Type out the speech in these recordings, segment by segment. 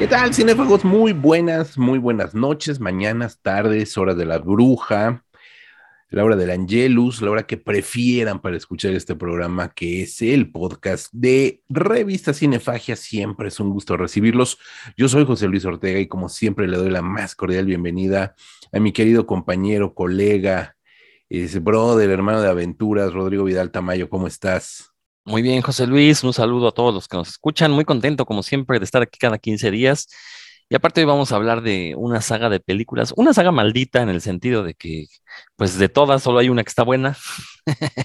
¿Qué tal, cinéfagos? Muy buenas, muy buenas noches, mañanas, tardes, hora de la bruja, la hora del Angelus, la hora que prefieran para escuchar este programa, que es el podcast de Revista Cinefagia. Siempre es un gusto recibirlos. Yo soy José Luis Ortega y como siempre le doy la más cordial bienvenida a mi querido compañero, colega, es brother, hermano de aventuras, Rodrigo Vidal Tamayo. ¿Cómo estás? Muy bien, José Luis, un saludo a todos los que nos escuchan. Muy contento, como siempre, de estar aquí cada 15 días. Y aparte hoy vamos a hablar de una saga de películas, una saga maldita en el sentido de que, pues de todas, solo hay una que está buena.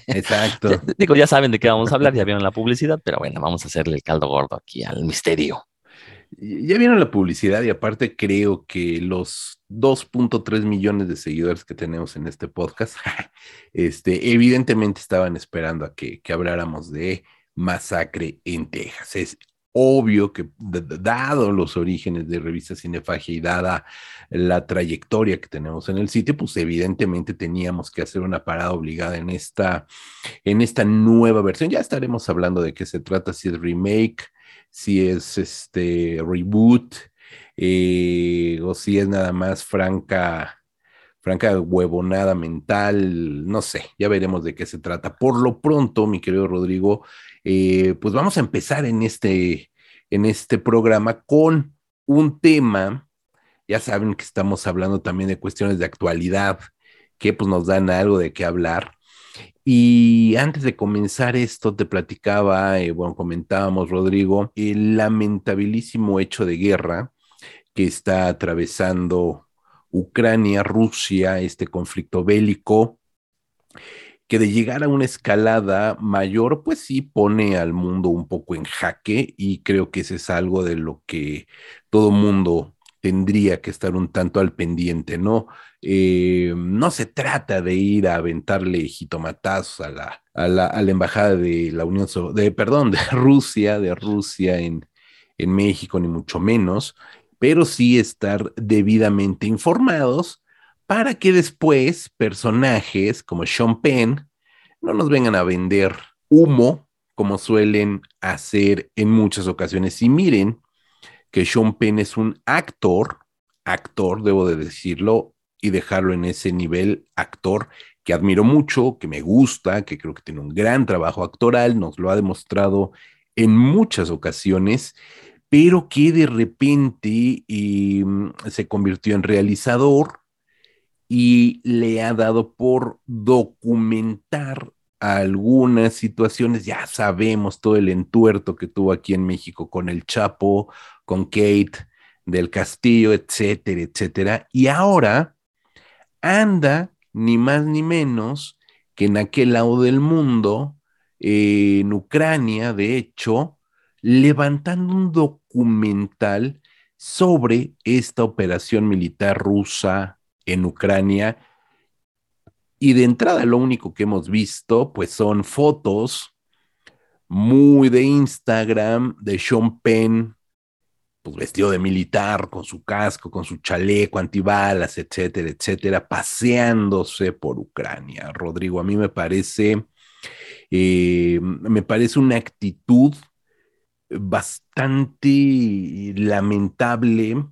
Exacto. Digo, ya saben de qué vamos a hablar, ya vieron la publicidad, pero bueno, vamos a hacerle el caldo gordo aquí al misterio. Ya vieron la publicidad y aparte creo que los 2.3 millones de seguidores que tenemos en este podcast, este, evidentemente estaban esperando a que, que habláramos de masacre en Texas. Es obvio que dado los orígenes de Revista Cinefagia y dada la trayectoria que tenemos en el sitio, pues evidentemente teníamos que hacer una parada obligada en esta, en esta nueva versión. Ya estaremos hablando de qué se trata, si es remake, si es este reboot eh, o si es nada más franca, franca huevonada mental, no sé, ya veremos de qué se trata. Por lo pronto, mi querido Rodrigo, eh, pues vamos a empezar en este, en este programa con un tema, ya saben que estamos hablando también de cuestiones de actualidad que pues nos dan algo de qué hablar. Y antes de comenzar esto, te platicaba, eh, bueno, comentábamos, Rodrigo, el lamentabilísimo hecho de guerra que está atravesando Ucrania, Rusia, este conflicto bélico, que de llegar a una escalada mayor, pues sí pone al mundo un poco en jaque y creo que ese es algo de lo que todo mundo tendría que estar un tanto al pendiente, ¿no? Eh, no se trata de ir a aventarle jitomatazos a la, a la, a la embajada de la Unión, So- de, perdón, de Rusia, de Rusia en, en México, ni mucho menos, pero sí estar debidamente informados para que después personajes como Sean Penn no nos vengan a vender humo como suelen hacer en muchas ocasiones. Y miren que Sean Penn es un actor, actor, debo de decirlo, y dejarlo en ese nivel, actor que admiro mucho, que me gusta, que creo que tiene un gran trabajo actoral, nos lo ha demostrado en muchas ocasiones, pero que de repente eh, se convirtió en realizador y le ha dado por documentar algunas situaciones, ya sabemos todo el entuerto que tuvo aquí en México con el Chapo, con Kate del Castillo, etcétera, etcétera, y ahora anda ni más ni menos que en aquel lado del mundo, eh, en Ucrania, de hecho, levantando un documental sobre esta operación militar rusa en Ucrania. Y de entrada lo único que hemos visto pues son fotos muy de Instagram de Sean Penn, pues vestido de militar, con su casco, con su chaleco antibalas, etcétera, etcétera, paseándose por Ucrania. Rodrigo, a mí me parece, eh, me parece una actitud bastante lamentable,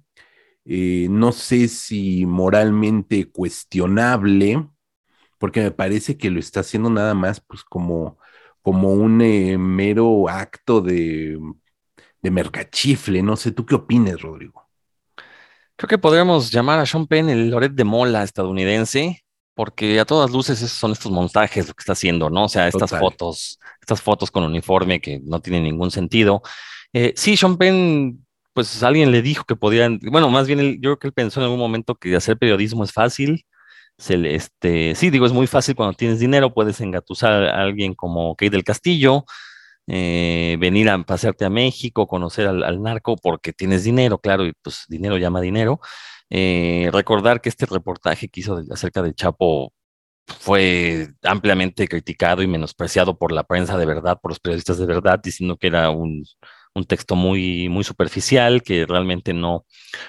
eh, no sé si moralmente cuestionable, porque me parece que lo está haciendo nada más pues como, como un eh, mero acto de, de mercachifle, no sé, ¿tú qué opinas, Rodrigo? Creo que podríamos llamar a Sean Penn el Loret de Mola estadounidense, porque a todas luces esos son estos montajes lo que está haciendo, ¿no? O sea, estas Total. fotos, estas fotos con uniforme que no tienen ningún sentido. Eh, sí, Sean Penn, pues alguien le dijo que podían, bueno, más bien él- yo creo que él pensó en algún momento que hacer periodismo es fácil, se le, este, sí, digo, es muy fácil cuando tienes dinero, puedes engatusar a alguien como Kate del Castillo, eh, venir a pasearte a México, conocer al, narco porque tienes dinero, claro, y pues dinero llama dinero. Eh, recordar que este reportaje que hizo acerca del Chapo fue ampliamente criticado y menospreciado por la prensa de verdad, por los periodistas de verdad, diciendo que era un, un texto muy, muy superficial, que realmente no,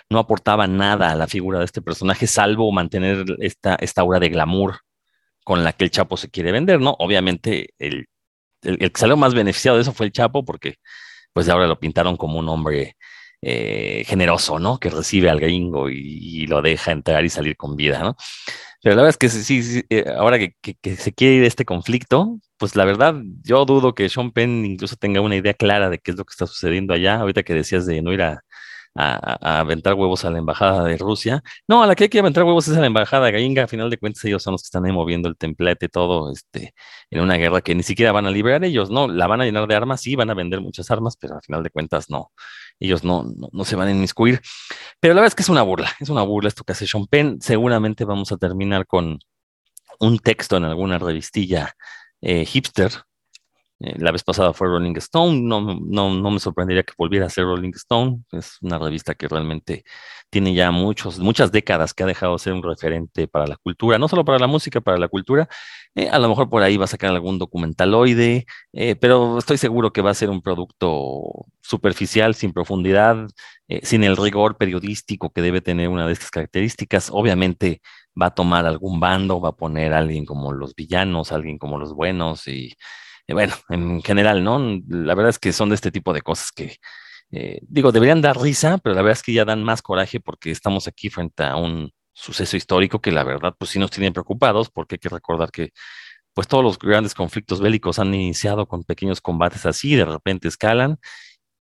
no aportaba nada a la figura de este personaje, salvo mantener esta, esta aura de glamour con la que el Chapo se quiere vender, ¿no? Obviamente el, el, que salió más beneficiado de eso fue el Chapo, porque pues ahora lo pintaron como un hombre eh, generoso, ¿no? Que recibe al gringo y, lo deja entrar y salir con vida, ¿no? Pero la verdad es que sí, sí eh, ahora que, se quiere ir este conflicto, pues la verdad, yo dudo que Sean Penn incluso tenga una idea clara de qué es lo que está sucediendo allá. Ahorita que decías de no ir a, a, aventar huevos a la embajada de Rusia. No, a la que hay que aventar huevos es a la embajada gringa. A final de cuentas, ellos son los que están ahí moviendo el templete todo este, en una guerra que ni siquiera van a liberar ellos, ¿no? La van a llenar de armas, sí, van a vender muchas armas, pero a final de cuentas no. Ellos no, no, no se van a inmiscuir. Pero la verdad es que es una burla, es una burla esto que hace Sean Penn. Seguramente vamos a terminar con un texto en alguna revistilla eh, hipster eh, la vez pasada fue Rolling Stone, no, no, no, me sorprendería que volviera a ser Rolling Stone, es una revista que realmente tiene ya muchos, muchas décadas que ha dejado de ser un referente para la cultura, no solo para la música, para la cultura. Eh, a lo mejor por ahí va a sacar algún documentaloide, eh, pero estoy seguro que va a ser un producto superficial, sin profundidad, sin el rigor periodístico que debe tener una de estas características. Obviamente va a tomar algún bando, va a poner a alguien como los villanos, alguien como los buenos y bueno, en general, ¿no? La verdad es que son de este tipo de cosas que, eh, digo, deberían dar risa, pero la verdad es que ya dan más coraje porque estamos aquí frente a un suceso histórico que la verdad, pues sí nos tienen preocupados porque hay que recordar que, pues todos los grandes conflictos bélicos han iniciado con pequeños combates así, de repente escalan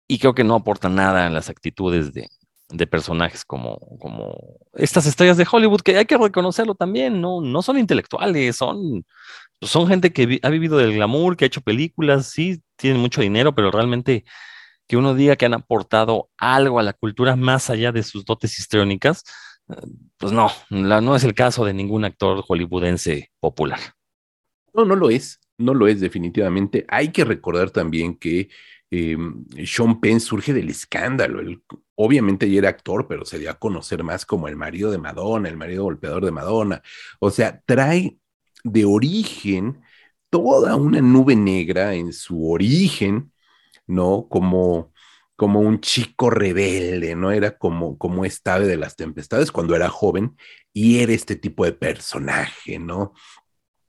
y creo que no aportan nada en las actitudes de, de personajes como, como estas estrellas de Hollywood, que hay que reconocerlo también, no, no son intelectuales, son son gente que ha vivido del glamour, que ha hecho películas, sí, tienen mucho dinero, pero realmente que uno diga que han aportado algo a la cultura más allá de sus dotes histriónicas, eh, pues no, no es el caso de ningún actor hollywoodense popular. No, no lo es, no lo es definitivamente. Hay que recordar también que eh, Sean Penn surge del escándalo. Obviamente ya era actor, pero se dio a conocer más como el marido de Madonna, el marido golpeador de Madonna. O sea, trae de origen toda una nube negra en su origen, ¿no? Como, como un chico rebelde, ¿no? Era como, como esta de las tempestades cuando era joven y era este tipo de personaje, ¿no?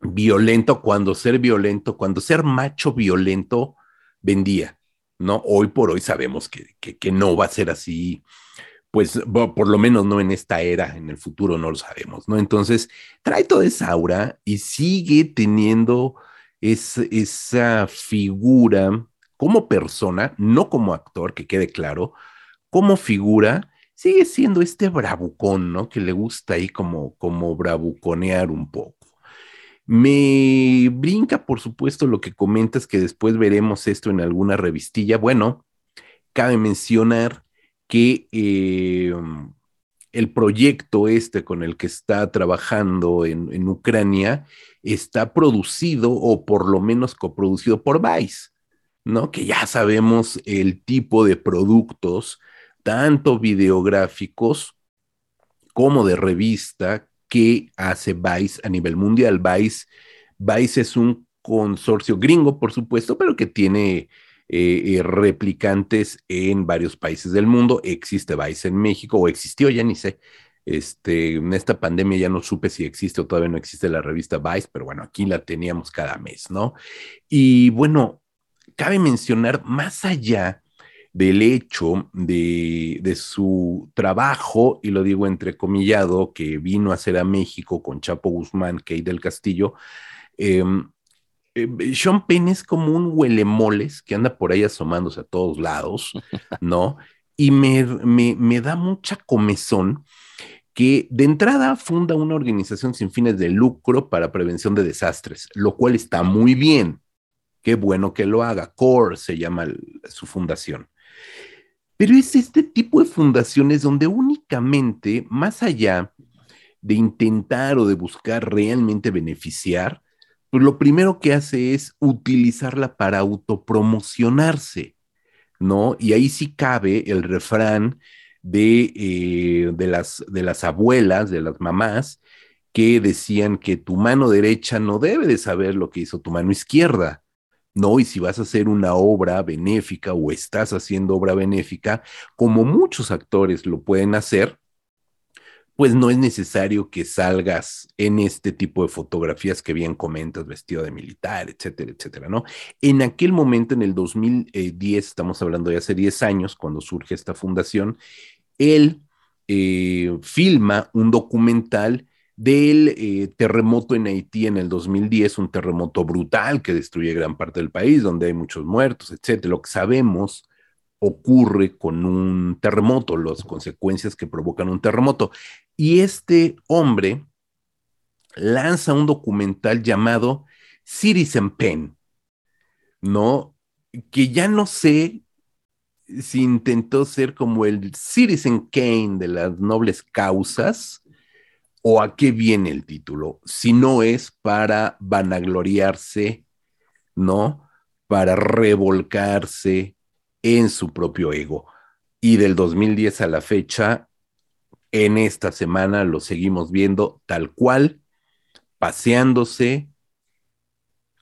Violento, cuando ser violento, cuando ser macho violento vendía, ¿no? Hoy por hoy sabemos que, que, que no va a ser así pues por lo menos no en esta era, en el futuro no lo sabemos, ¿no? Entonces, trae toda esa aura y sigue teniendo es, esa figura como persona, no como actor, que quede claro, como figura, sigue siendo este bravucón, ¿no? Que le gusta ahí como, como bravuconear un poco. Me brinca, por supuesto, lo que comentas, que después veremos esto en alguna revistilla. Bueno, cabe mencionar que eh, el proyecto este con el que está trabajando en, en, Ucrania está producido o por lo menos coproducido por Vice, ¿no? Que ya sabemos el tipo de productos, tanto videográficos como de revista, que hace Vice a nivel mundial. Vice, Vice es un consorcio gringo, por supuesto, pero que tiene eh, replicantes en varios países del mundo. Existe Vice en México, o existió, ya ni sé. Este, en esta pandemia ya no supe si existe o todavía no existe la revista Vice, pero bueno, aquí la teníamos cada mes, ¿no? Y bueno, cabe mencionar, más allá del hecho de, de, su trabajo, y lo digo entrecomillado, que vino a hacer a México con Chapo Guzmán, Key del Castillo, eh, eh, Sean Penn es como un huelemoles que anda por ahí asomándose a todos lados, ¿no? Y me, me, me, da mucha comezón que de entrada funda una organización sin fines de lucro para prevención de desastres, lo cual está muy bien. Qué bueno que lo haga. CORE se llama su fundación. Pero es este tipo de fundaciones donde únicamente, más allá de intentar o de buscar realmente beneficiar, pues lo primero que hace es utilizarla para autopromocionarse, ¿no? Y ahí sí cabe el refrán de, eh, de, las, de las abuelas, de las mamás, que decían que tu mano derecha no debe de saber lo que hizo tu mano izquierda, ¿no? Y si vas a hacer una obra benéfica o estás haciendo obra benéfica, como muchos actores lo pueden hacer, pues no es necesario que salgas en este tipo de fotografías que bien comentas, vestido de militar, etcétera, etcétera, ¿no? En aquel momento, en el 2010, estamos hablando de hace 10 años, cuando surge esta fundación, él eh, filma un documental del eh, terremoto en Haití en el 2010, un terremoto brutal que destruye gran parte del país, donde hay muchos muertos, etcétera. Lo que sabemos ocurre con un terremoto, las consecuencias que provocan un terremoto. Y este hombre lanza un documental llamado Citizen Pen, ¿no? Que ya no sé si intentó ser como el Citizen Kane de las nobles causas o a qué viene el título, si no es para vanagloriarse, ¿no? Para revolcarse en su propio ego. Y del 2010 a la fecha, en esta semana lo seguimos viendo tal cual, paseándose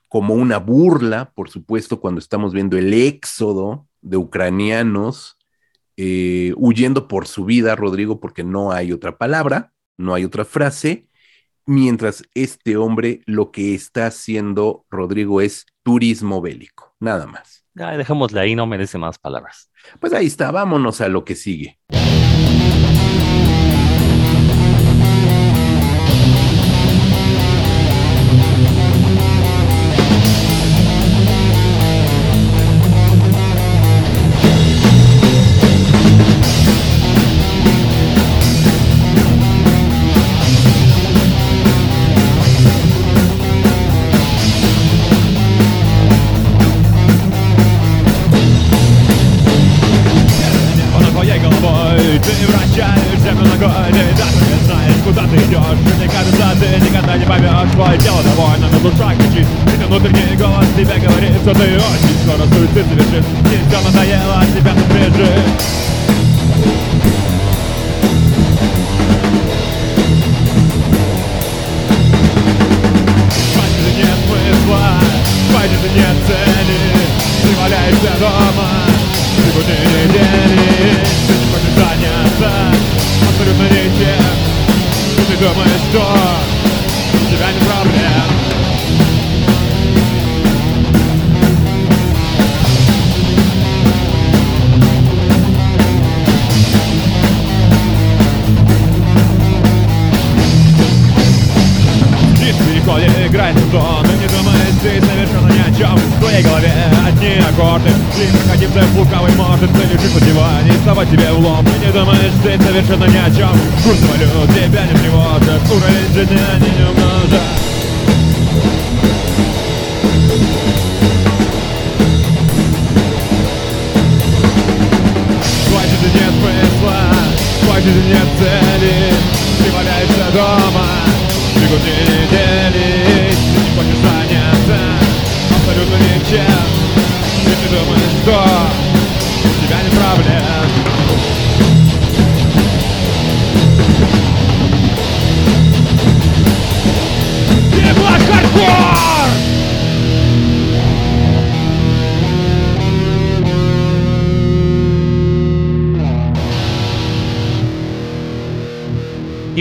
como una burla, por supuesto, cuando estamos viendo el éxodo de ucranianos eh, huyendo por su vida, Rodrigo, porque no hay otra palabra, no hay otra frase, mientras este hombre lo que está haciendo, Rodrigo, es turismo bélico, nada más. Ya, dejémosle ahí, no merece más palabras. Pues ahí está, vámonos a lo que sigue.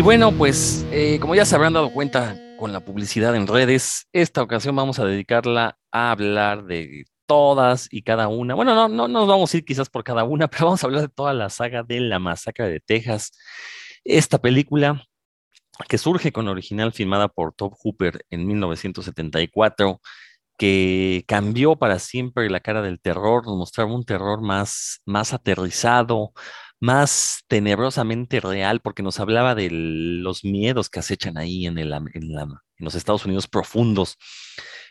Bueno, pues eh, como ya se habrán dado cuenta con la publicidad en redes, esta ocasión vamos a dedicarla a hablar de todas y cada una. Bueno, no, no nos vamos a ir quizás por cada una, pero vamos a hablar de toda la saga de la masacre de Texas. Esta película que surge con original filmada por Top Hooper en 1974, que cambió para siempre la cara del terror, nos mostraba un terror más, más aterrizado, más tenebrosamente real, porque nos hablaba de los miedos que acechan ahí en, los Estados Unidos profundos,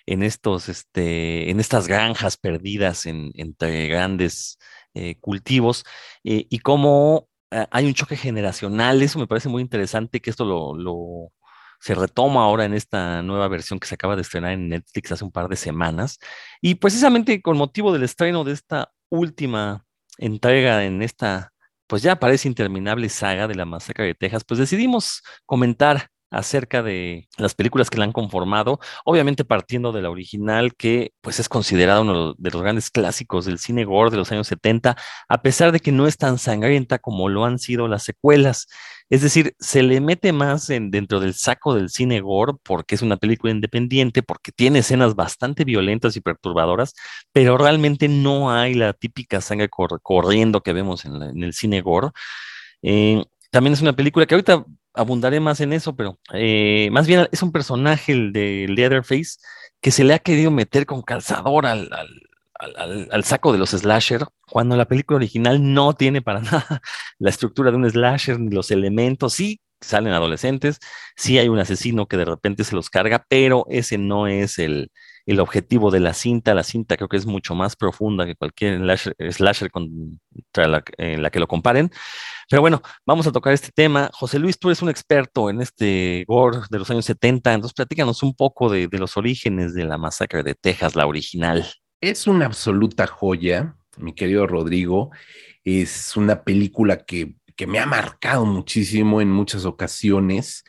en, estos, este, en estas granjas perdidas en, entre grandes eh, cultivos, eh, y cómo eh, hay un choque generacional, eso me parece muy interesante que esto lo, lo, se retoma ahora en esta nueva versión que se acaba de estrenar en Netflix hace un par de semanas. Y precisamente con motivo del estreno de esta última entrega en esta, pues ya parece interminable saga de la masacre de Texas, pues decidimos comentar acerca de las películas que la han conformado, obviamente partiendo de la original, que pues es considerada uno de los grandes clásicos del cine gore de los años 70, a pesar de que no es tan sangrienta como lo han sido las secuelas. Es decir, se le mete más en, dentro del saco del cine gore porque es una película independiente, porque tiene escenas bastante violentas y perturbadoras, pero realmente no hay la típica sangre corriendo que vemos en, el cine gore. Eh, también es una película que ahorita abundaré más en eso, pero eh, más bien es un personaje, el de Leatherface, que se le ha querido meter con calzador al, al, saco de los slasher, cuando la película original no tiene para nada la estructura de un slasher ni los elementos. Sí, salen adolescentes, sí hay un asesino que de repente se los carga, pero ese no es el, el objetivo de la cinta. La cinta creo que es mucho más profunda que cualquier slasher, contra la, la, que lo comparen. Pero bueno, vamos a tocar este tema. José Luis, tú eres un experto en este gore de los años 70, entonces platícanos un poco de, de los orígenes de la masacre de Texas, la original. Es una absoluta joya, mi querido Rodrigo. Es una película que, que me ha marcado muchísimo en muchas ocasiones.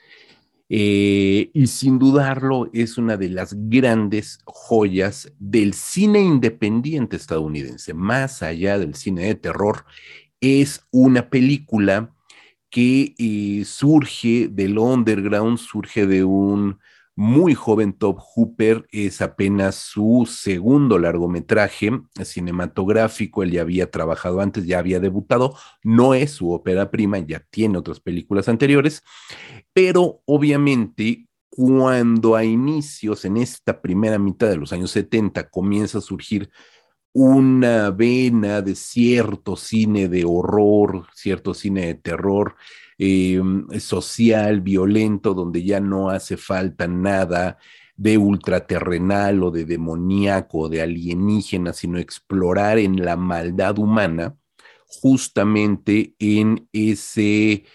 Eh, y sin dudarlo es una de las grandes joyas del cine independiente estadounidense, más allá del cine de terror, es una película que eh, surge del underground, surge de un muy joven Top Hooper, es apenas su segundo largometraje cinematográfico, él ya había trabajado antes, ya había debutado, no es su ópera prima, ya tiene otras películas anteriores, pero obviamente cuando a inicios, en esta primera mitad de los años 70, comienza a surgir una vena de cierto cine de horror, cierto cine de terror, eh, social, violento, donde ya no hace falta nada de ultraterrenal o de demoníaco o de alienígena, sino explorar en la maldad humana, justamente en ese,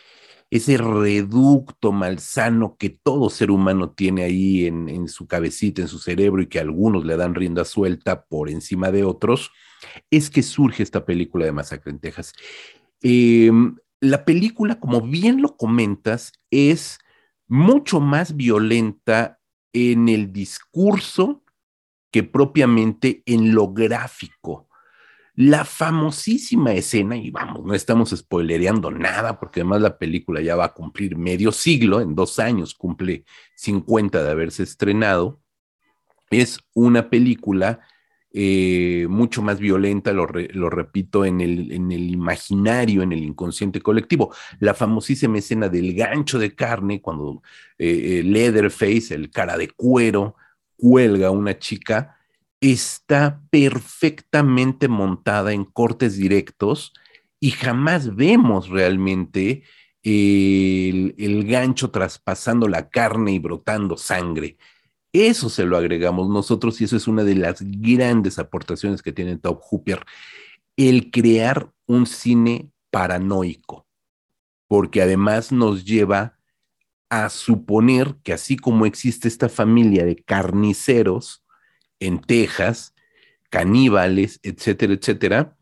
ese reducto malsano que todo ser humano tiene ahí en, en, su cabecita, en su cerebro y que algunos le dan rienda suelta por encima de otros, es que surge esta película de Masacre en Texas. Eh, la película, como bien lo comentas, es mucho más violenta en el discurso que propiamente en lo gráfico. La famosísima escena, y vamos, no estamos spoilereando nada, porque además la película ya va a cumplir medio siglo, en dos años cumple 50 de haberse estrenado, es una película eh, mucho más violenta, lo, repito, en el, en el, imaginario, en el inconsciente colectivo. La famosísima escena del gancho de carne, cuando eh, eh, Leatherface, el cara de cuero, cuelga a una chica, está perfectamente montada en cortes directos y jamás vemos realmente el, el gancho traspasando la carne y brotando sangre eso se lo agregamos nosotros y eso es una de las grandes aportaciones que tiene Top Hooper, el crear un cine paranoico, porque además nos lleva a suponer que así como existe esta familia de carniceros en Texas, caníbales, etcétera, etcétera,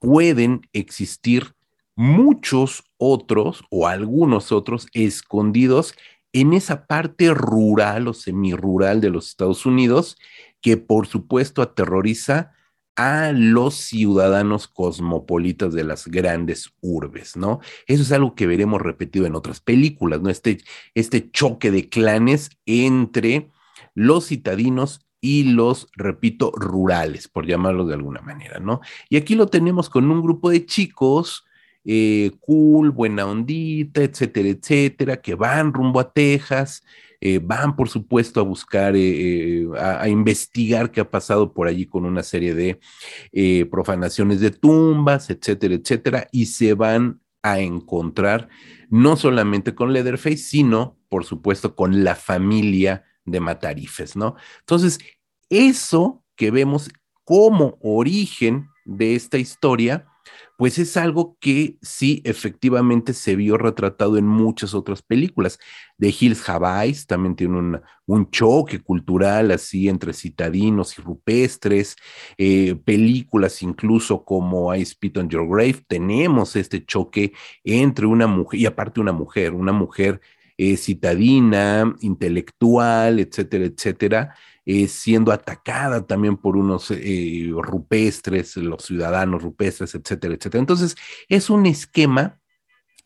pueden existir muchos otros o algunos otros escondidos en esa parte rural o semirural de los Estados Unidos que por supuesto aterroriza a los ciudadanos cosmopolitas de las grandes urbes, ¿no? Eso es algo que veremos repetido en otras películas, ¿no? Este, este choque de clanes entre los citadinos y los, repito, rurales, por llamarlos de alguna manera, ¿no? Y aquí lo tenemos con un grupo de chicos eh, cool, buena ondita, etcétera, etcétera, que van rumbo a Texas, eh, van por supuesto a buscar, eh, a, a, investigar qué ha pasado por allí con una serie de profanaciones de tumbas, etcétera, etcétera, y se van a encontrar no solamente con Leatherface, sino por supuesto con la familia de Matarifes, ¿no? Entonces, eso que vemos como origen de esta historia, pues es algo que sí efectivamente se vio retratado en muchas otras películas. De Hills Have también tiene un choque cultural así entre citadinos y rupestres, eh, películas incluso como I Spit on Your Grave, tenemos este choque entre una mujer, y aparte una mujer, una mujer eh, citadina, intelectual, etcétera, etcétera, eh, siendo atacada también por unos eh, rupestres, los ciudadanos rupestres, etcétera, etcétera. Entonces, es un esquema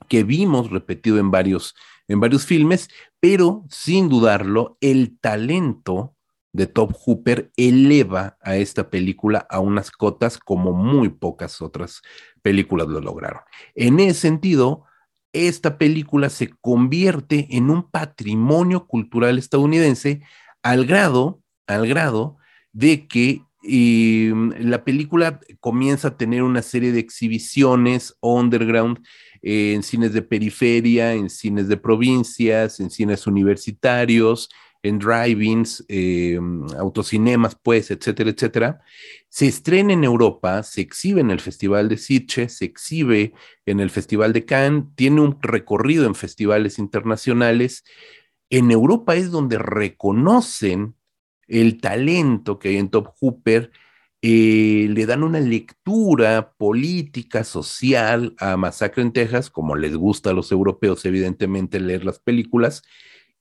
que vimos repetido en varios, en varios filmes, pero sin dudarlo, el talento de Top Hooper eleva a esta película a unas cotas como muy pocas otras películas lo lograron. En ese sentido, esta película se convierte en un patrimonio cultural estadounidense al grado al grado de que em, la película comienza a tener una serie de exhibiciones underground en cines de periferia, en cines de provincias, en cines universitarios, en drive-ins, em, autocinemas, pues, etcétera, etcétera. Se estrena en Europa, se exhibe en el Festival de Sitges, se exhibe en el Festival de Cannes, tiene un recorrido en festivales internacionales. En Europa es donde reconocen el talento que hay en Top Hooper, eh, le dan una lectura política, social a Masacre en Texas, como les gusta a los europeos, evidentemente, leer las películas,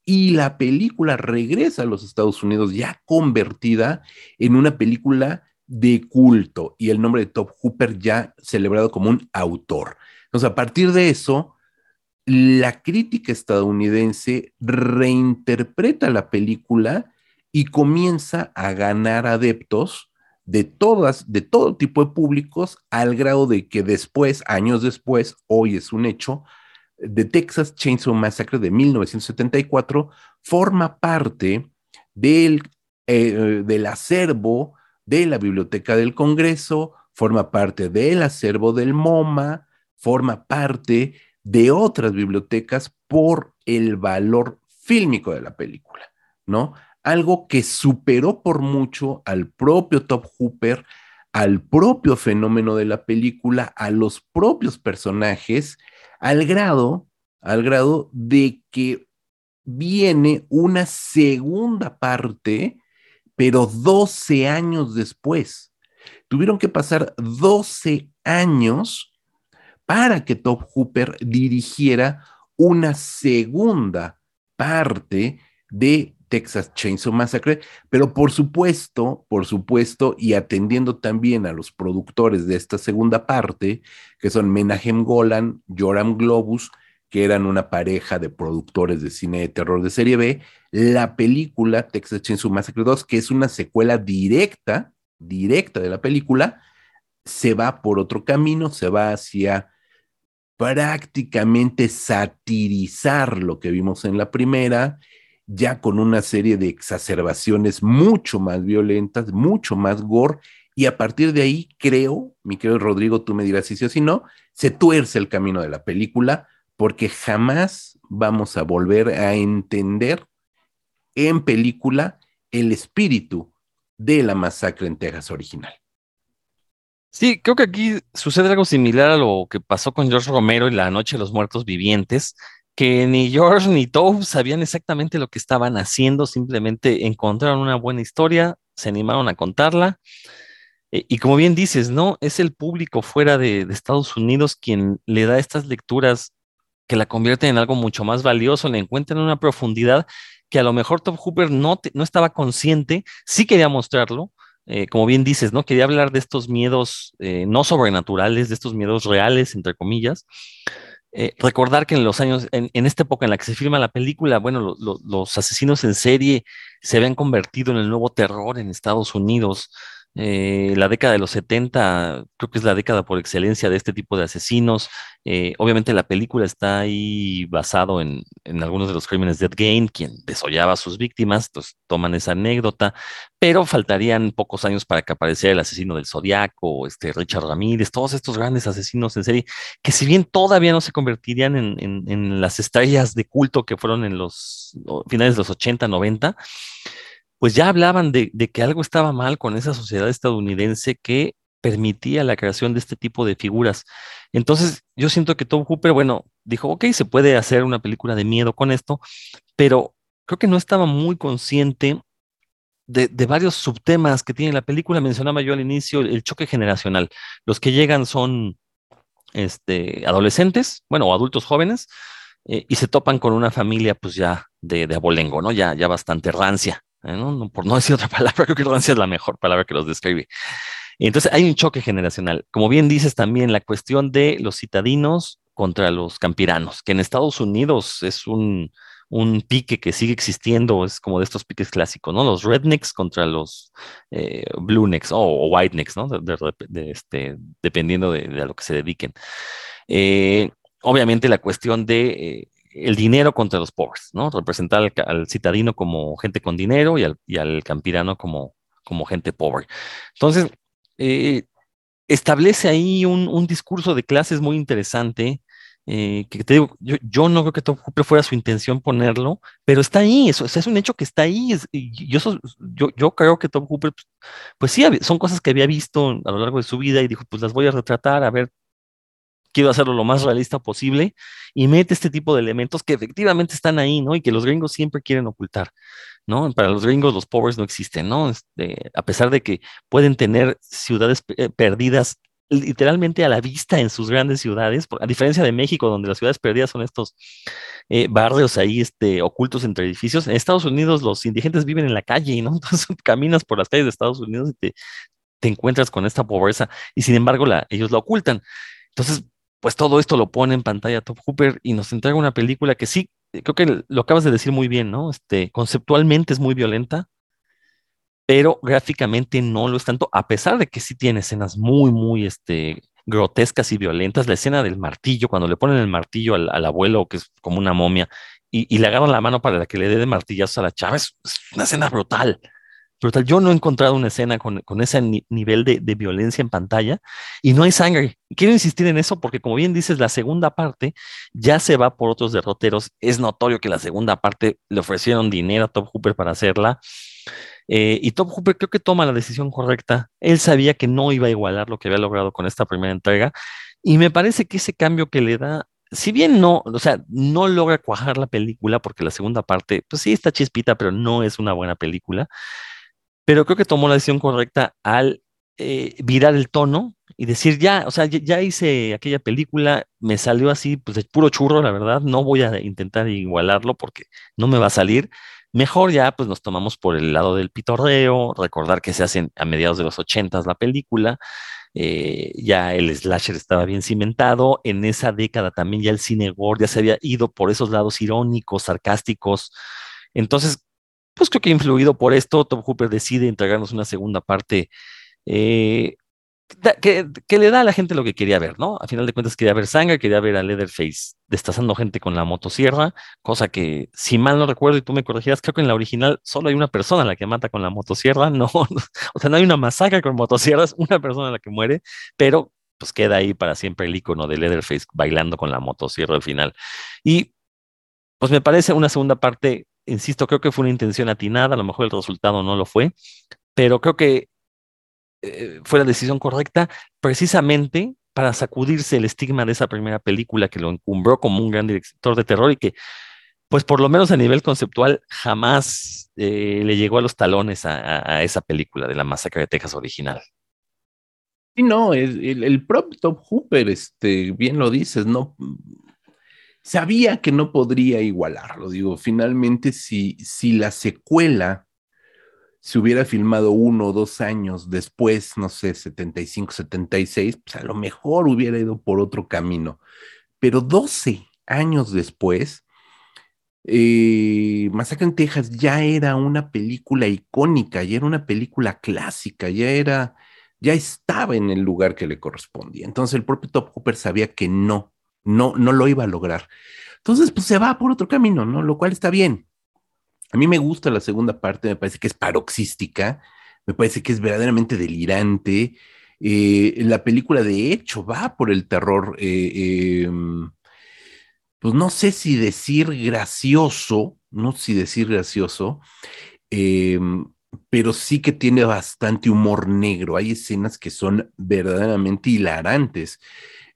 y la película regresa a los Estados Unidos ya convertida en una película de culto y el nombre de Top Hooper ya celebrado como un autor. Entonces, a partir de eso, la crítica estadounidense reinterpreta la película y comienza a ganar adeptos de todas, de todo tipo de públicos, al grado de que después, años después, hoy es un hecho, The Texas Chainsaw Massacre de 1974 forma parte del, eh, del acervo de la Biblioteca del Congreso, forma parte del acervo del MoMA, forma parte de otras bibliotecas por el valor fílmico de la película, ¿no? Algo que superó por mucho al propio Top Hooper, al propio fenómeno de la película, a los propios personajes, al grado, al grado de que viene una segunda parte, pero 12 años después. Tuvieron que pasar 12 años para que Top Hooper dirigiera una segunda parte de Texas Chainsaw Massacre, pero por supuesto, por supuesto, y atendiendo también a los productores de esta segunda parte, que son Menahem Golan, Joram Globus, que eran una pareja de productores de cine de terror de serie B, la película Texas Chainsaw Massacre 2, que es una secuela directa, directa de la película, se va por otro camino, se va hacia prácticamente satirizar lo que vimos en la primera ya con una serie de exacerbaciones mucho más violentas, mucho más gore, y a partir de ahí creo, mi querido Rodrigo, tú me dirás si sí o si no, se tuerce el camino de la película, porque jamás vamos a volver a entender en película el espíritu de la masacre en Texas original. Sí, creo que aquí sucede algo similar a lo que pasó con George Romero en La Noche de los Muertos Vivientes, que ni George ni Tobe sabían exactamente lo que estaban haciendo, simplemente encontraron una buena historia, se animaron a contarla. Eh, y como bien dices, ¿no? Es el público fuera de, Estados Unidos quien le da estas lecturas que la convierten en algo mucho más valioso, le encuentran una profundidad que a lo mejor Tom Hooper no, no estaba consciente, sí quería mostrarlo, eh, como bien dices, ¿no? Quería hablar de estos miedos eh, no sobrenaturales, de estos miedos reales, entre comillas, eh, recordar que en los años, en, esta época en la que se filma la película, bueno, los asesinos en serie se habían convertido en el nuevo terror en Estados Unidos. Eh, la década de los 70 creo que es la década por excelencia de este tipo de asesinos. Eh, obviamente la película está ahí basado en, algunos de los crímenes de Ed Gein, quien desollaba a sus víctimas, entonces toman esa anécdota, pero faltarían pocos años para que apareciera el asesino del Zodiaco, este Richard Ramírez, todos estos grandes asesinos en serie, que si bien todavía no se convertirían en, en las estrellas de culto que fueron en los finales de los 80, 90, pues ya hablaban de, que algo estaba mal con esa sociedad estadounidense que permitía la creación de este tipo de figuras. Entonces, yo siento que Tom Hooper, bueno, dijo, ok, se puede hacer una película de miedo con esto, pero creo que no estaba muy consciente de, varios subtemas que tiene la película. Mencionaba yo al inicio el, choque generacional. Los que llegan son este, adolescentes, bueno, o adultos jóvenes, eh, y se topan con una familia pues ya de, abolengo, ¿no? Ya, ya bastante rancia. ¿Eh? ¿no? por no decir otra palabra, creo que rancia es la mejor palabra que los describe. Entonces hay un choque generacional. Como bien dices también, la cuestión de los citadinos contra los campiranos, que en Estados Unidos es un, un pique que sigue existiendo, es como de estos piques clásicos, ¿no? Los rednecks contra los eh, bluenecks o, whitenecks, ¿no? De, este, dependiendo de, a lo que se dediquen. Eh, obviamente la cuestión de eh, el dinero contra los pobres, ¿no? Representar al, citadino como gente con dinero y al, campirano como, como gente pobre. Entonces, establece ahí un, un, discurso de clases muy interesante eh, que te digo, yo, no creo que Top Hooper fuera su intención ponerlo, pero está ahí, eso, es un hecho que está ahí. y yo, yo, yo, creo que Tom Hooper, pues, pues sí, son cosas que había visto a lo largo de su vida y dijo, pues las voy a retratar, a ver, quiero hacerlo lo más realista posible, y mete este tipo de elementos que efectivamente están ahí, ¿no? Y que los gringos siempre quieren ocultar, ¿no? Para los gringos los pobres no existen, ¿no? Este, a pesar de que pueden tener ciudades eh, perdidas literalmente a la vista en sus grandes ciudades, a diferencia de México, donde las ciudades perdidas son estos eh, barrios ahí este, ocultos entre edificios. En Estados Unidos los indigentes viven en la calle, ¿no? Entonces caminas por las calles de Estados Unidos y te, te encuentras con esta pobreza y sin embargo la, ellos la ocultan. Entonces, pues todo esto lo pone en pantalla Top Hooper y nos entrega una película que sí, creo que lo acabas de decir muy bien, ¿no? Este, conceptualmente es muy violenta, pero gráficamente no lo es tanto, a pesar de que sí tiene escenas muy, muy este, grotescas y violentas. La escena del martillo, cuando le ponen el martillo al, abuelo, que es como una momia, y, le agarran la mano para que le dé de martillazo a la chava, es, una escena brutal. Brutal. Yo no he encontrado una escena con, ese nivel de, de, violencia en pantalla y no hay sangre. Quiero insistir en eso porque, como bien dices, la segunda parte ya se va por otros derroteros. Es notorio que la segunda parte le ofrecieron dinero a Top Hooper para hacerla. Eh, y Top Hooper creo que toma la decisión correcta. Él sabía que no iba a igualar lo que había logrado con esta primera entrega. Y me parece que ese cambio que le da, si bien no, o sea, no logra cuajar la película, porque la segunda parte, pues sí está chispita, pero no es una buena película. Pero creo que tomó la decisión correcta al eh, virar el tono y decir, ya, o sea, ya, hice aquella película, me salió así, pues de puro churro, la verdad, no voy a intentar igualarlo porque no me va a salir. Mejor ya pues nos tomamos por el lado del pitorreo, recordar que se hacen a mediados de los ochentas la película, eh, ya el slasher estaba bien cimentado, en esa década también ya el cine gore ya se había ido por esos lados irónicos, sarcásticos, entonces pues creo que influido por esto, Tom Hooper decide entregarnos una segunda parte eh, que, le da a la gente lo que quería ver, ¿no? A final de cuentas quería ver sangre, quería ver a Leatherface destazando gente con la motosierra, cosa que, si mal no recuerdo y tú me corregirás, creo que en la original solo hay una persona la que mata con la motosierra, no, o sea, no hay una masacre con motosierras, una persona la que muere, pero pues queda ahí para siempre el icono de Leatherface bailando con la motosierra al final. Y pues me parece una segunda parte, insisto, creo que fue una intención atinada, a lo mejor el resultado no lo fue, pero creo que eh, fue la decisión correcta precisamente para sacudirse el estigma de esa primera película que lo encumbró como un gran director de terror y que, pues por lo menos a nivel conceptual, jamás eh, le llegó a los talones a, esa película de la masacre de Texas original. Sí, no, el, el propio Top Hooper, este, bien lo dices, no sabía que no podría igualarlo. Digo, finalmente, si, si la secuela si hubiera filmado uno o dos años después, no sé, 75, 76, pues a lo mejor hubiera ido por otro camino. Pero 12 años después, eh, Masacre en Texas ya era una película icónica, ya era una película clásica, ya era, ya estaba en el lugar que le correspondía. Entonces el propio Top Hooper sabía que no, no, no lo iba a lograr. Entonces, pues se va por otro camino, ¿no? Lo cual está bien. A mí me gusta la segunda parte, me parece que es paroxística, me parece que es verdaderamente delirante. Eh, la película de hecho va por el terror, eh, em, pues no sé si decir gracioso, no sé si decir gracioso, em, pero sí que tiene bastante humor negro. Hay escenas que son verdaderamente hilarantes.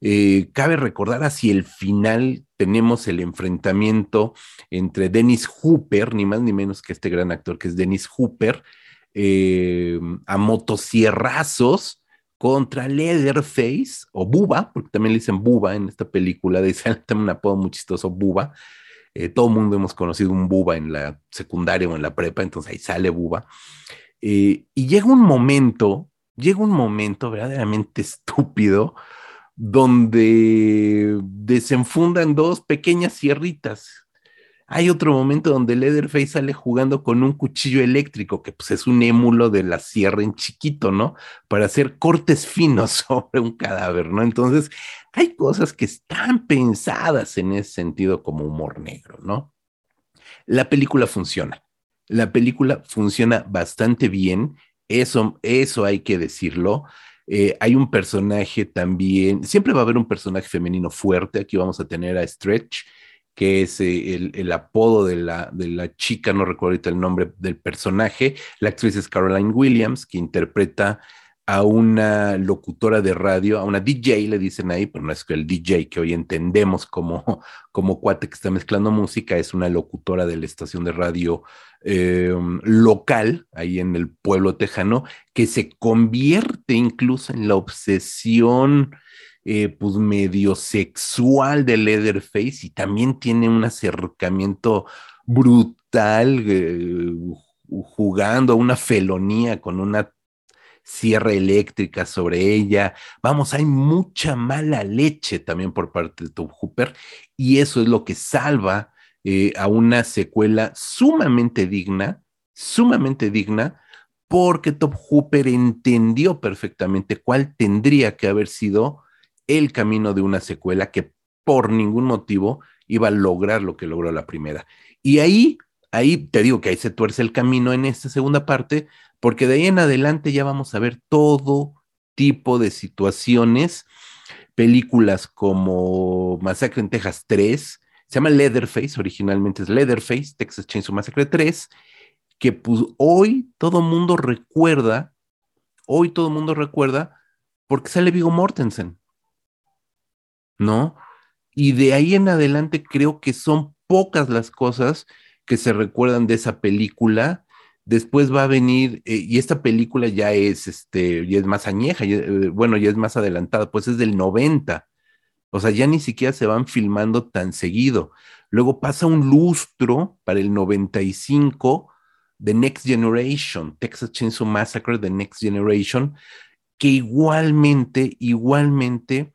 Eh, cabe recordar hacia el final tenemos el enfrentamiento entre Dennis Hooper, ni más ni menos que este gran actor que es Dennis Hooper, eh, a motosierrazos contra Leatherface o Buba, porque también le dicen Buba en esta película, dicen también un apodo muy chistoso, Buba. Eh, todo el mundo hemos conocido un Buba en la secundaria o en la prepa, entonces ahí sale Buba. Y llega un momento, llega un momento verdaderamente estúpido, donde desenfundan dos pequeñas sierritas hay otro momento donde Leatherface sale jugando con un cuchillo eléctrico, que pues es un émulo de la sierra en chiquito, ¿no? Para hacer cortes finos sobre un cadáver, ¿no? Entonces, hay cosas que están pensadas en ese sentido como humor negro, ¿no? La película funciona. La película funciona bastante bien. Eso, eso hay que decirlo. Eh, hay un personaje también, siempre va a haber un personaje femenino fuerte. Aquí vamos a tener a Stretch, que es eh, el, apodo de la, de la chica, no recuerdo ahorita el nombre del personaje. La actriz es Caroline Williams, que interpreta a una locutora de radio, a una DJ, le dicen ahí, pero no es que el DJ que hoy entendemos como, como cuate que está mezclando música, es una locutora de la estación de radio em, local, ahí en el pueblo tejano, que se convierte incluso en la obsesión eh, pues medio sexual de Leatherface y también tiene un acercamiento brutal eh, jugando a una felonía con una sierra eléctrica sobre ella. Vamos, hay mucha mala leche también por parte de Top Hooper y eso es lo que salva eh, a una secuela sumamente digna, sumamente digna, porque Top Hooper entendió perfectamente cuál tendría que haber sido el camino de una secuela que por ningún motivo iba a lograr lo que logró la primera. Y ahí, ahí te digo que ahí se tuerce el camino en esta segunda parte, porque de ahí en adelante ya vamos a ver todo tipo de situaciones, películas como Masacre en Texas 3, se llama Leatherface, originalmente es Leatherface, Texas Chainsaw Massacre 3, que pues hoy todo mundo recuerda, hoy todo mundo recuerda porque sale Vigo Mortensen. ¿no? Y de ahí en adelante creo que son pocas las cosas que se recuerdan de esa película. Después va a venir, eh, y esta película ya es, este, ya es más añeja, eh, bueno, ya es más adelantada, pues es del 90. O sea, ya ni siquiera se van filmando tan seguido. Luego pasa un lustro para el 95 de Next Generation, Texas Chainsaw Massacre The Next Generation, que igualmente, igualmente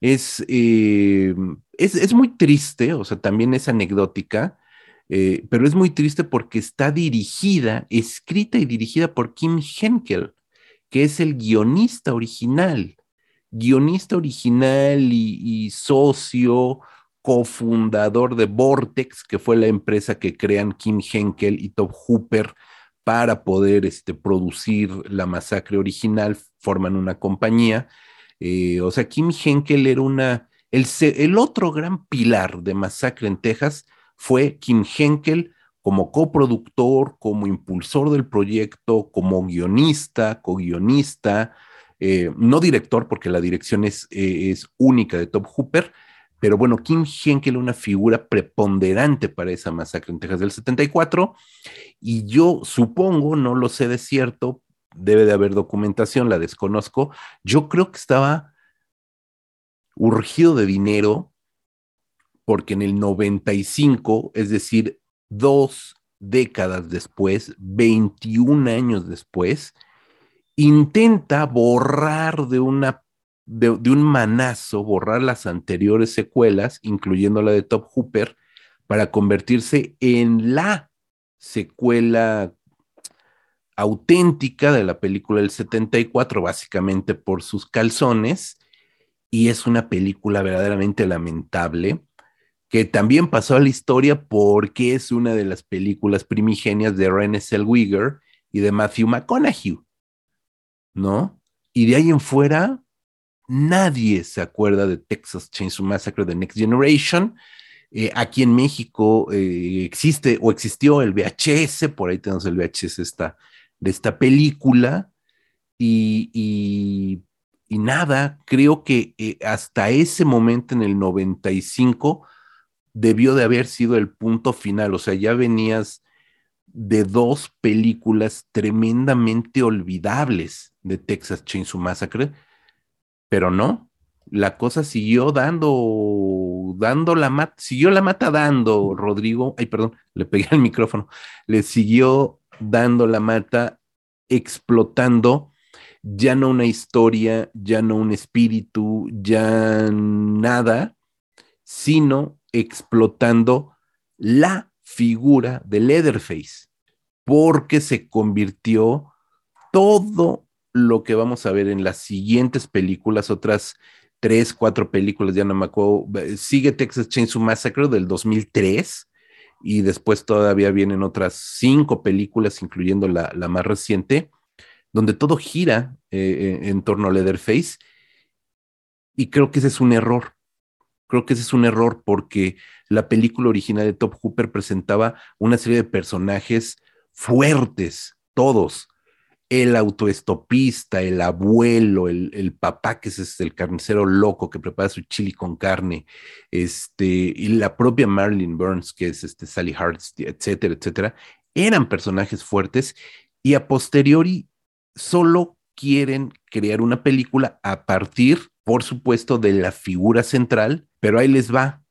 eh, es, es, muy triste, o sea, también es anecdótica, eh, pero es muy triste porque está dirigida, escrita y dirigida por Kim Henkel, que es el guionista original, guionista original y, socio, cofundador de Vortex, que fue la empresa que crean Kim Henkel y Top Hooper para poder este, producir la masacre original, forman una compañía. Eh, o sea, Kim Henkel era una, el, el otro gran pilar de Masacre en Texas fue Kim Henkel como coproductor, como impulsor del proyecto, como guionista, co-guionista, eh, no director, porque la dirección es, eh, es, única de Top Hooper, pero bueno, Kim Henkel una figura preponderante para esa masacre en Texas del 74, y yo supongo, no lo sé de cierto, debe de haber documentación, la desconozco. Yo creo que estaba urgido de dinero porque en el 95, es decir, dos décadas después, 21 años después, intenta borrar de una de, un manazo, borrar las anteriores secuelas, incluyendo la de Top Hooper, para convertirse en la secuela auténtica de la película del 74, básicamente por sus calzones, y es una película verdaderamente lamentable, que también pasó a la historia porque es una de las películas primigenias de René Zellweger y de Matthew McConaughey, ¿no? Y de ahí en fuera, nadie se acuerda de Texas Chainsaw Massacre The Next Generation. Eh, aquí en México eh, existe o existió el VHS, por ahí tenemos el VHS, de esta película y nada, creo que eh, hasta ese momento en el 95 debió de haber sido el punto final, o sea, ya venías de dos películas tremendamente olvidables de Texas Chainsaw Massacre, pero no, la cosa siguió dando, dando la mata, siguió la mata dando, Rodrigo, ay, perdón, le pegué al micrófono, le siguió dando la mata, explotando, ya no una historia, ya no un espíritu, ya nada, sino explotando la figura de Leatherface, porque se convirtió todo lo que vamos a ver en las siguientes películas, otras tres, cuatro películas, ya no me sigue Texas Chainsaw Massacre del 2003 y después todavía vienen otras cinco películas, incluyendo la, la más reciente, donde todo gira eh, en torno a Leatherface y creo que ese es un error. Creo que ese es un error porque la película original de Top Hooper presentaba una serie de personajes fuertes, todos, el autoestopista, el abuelo, el, el, papá que es este, el carnicero loco que prepara su chili con carne, este, y la propia Marilyn Burns, que es este Sally Hart, etcétera, etcétera, eran personajes fuertes y a posteriori solo quieren crear una película a partir, por supuesto, de la figura central, pero ahí les va.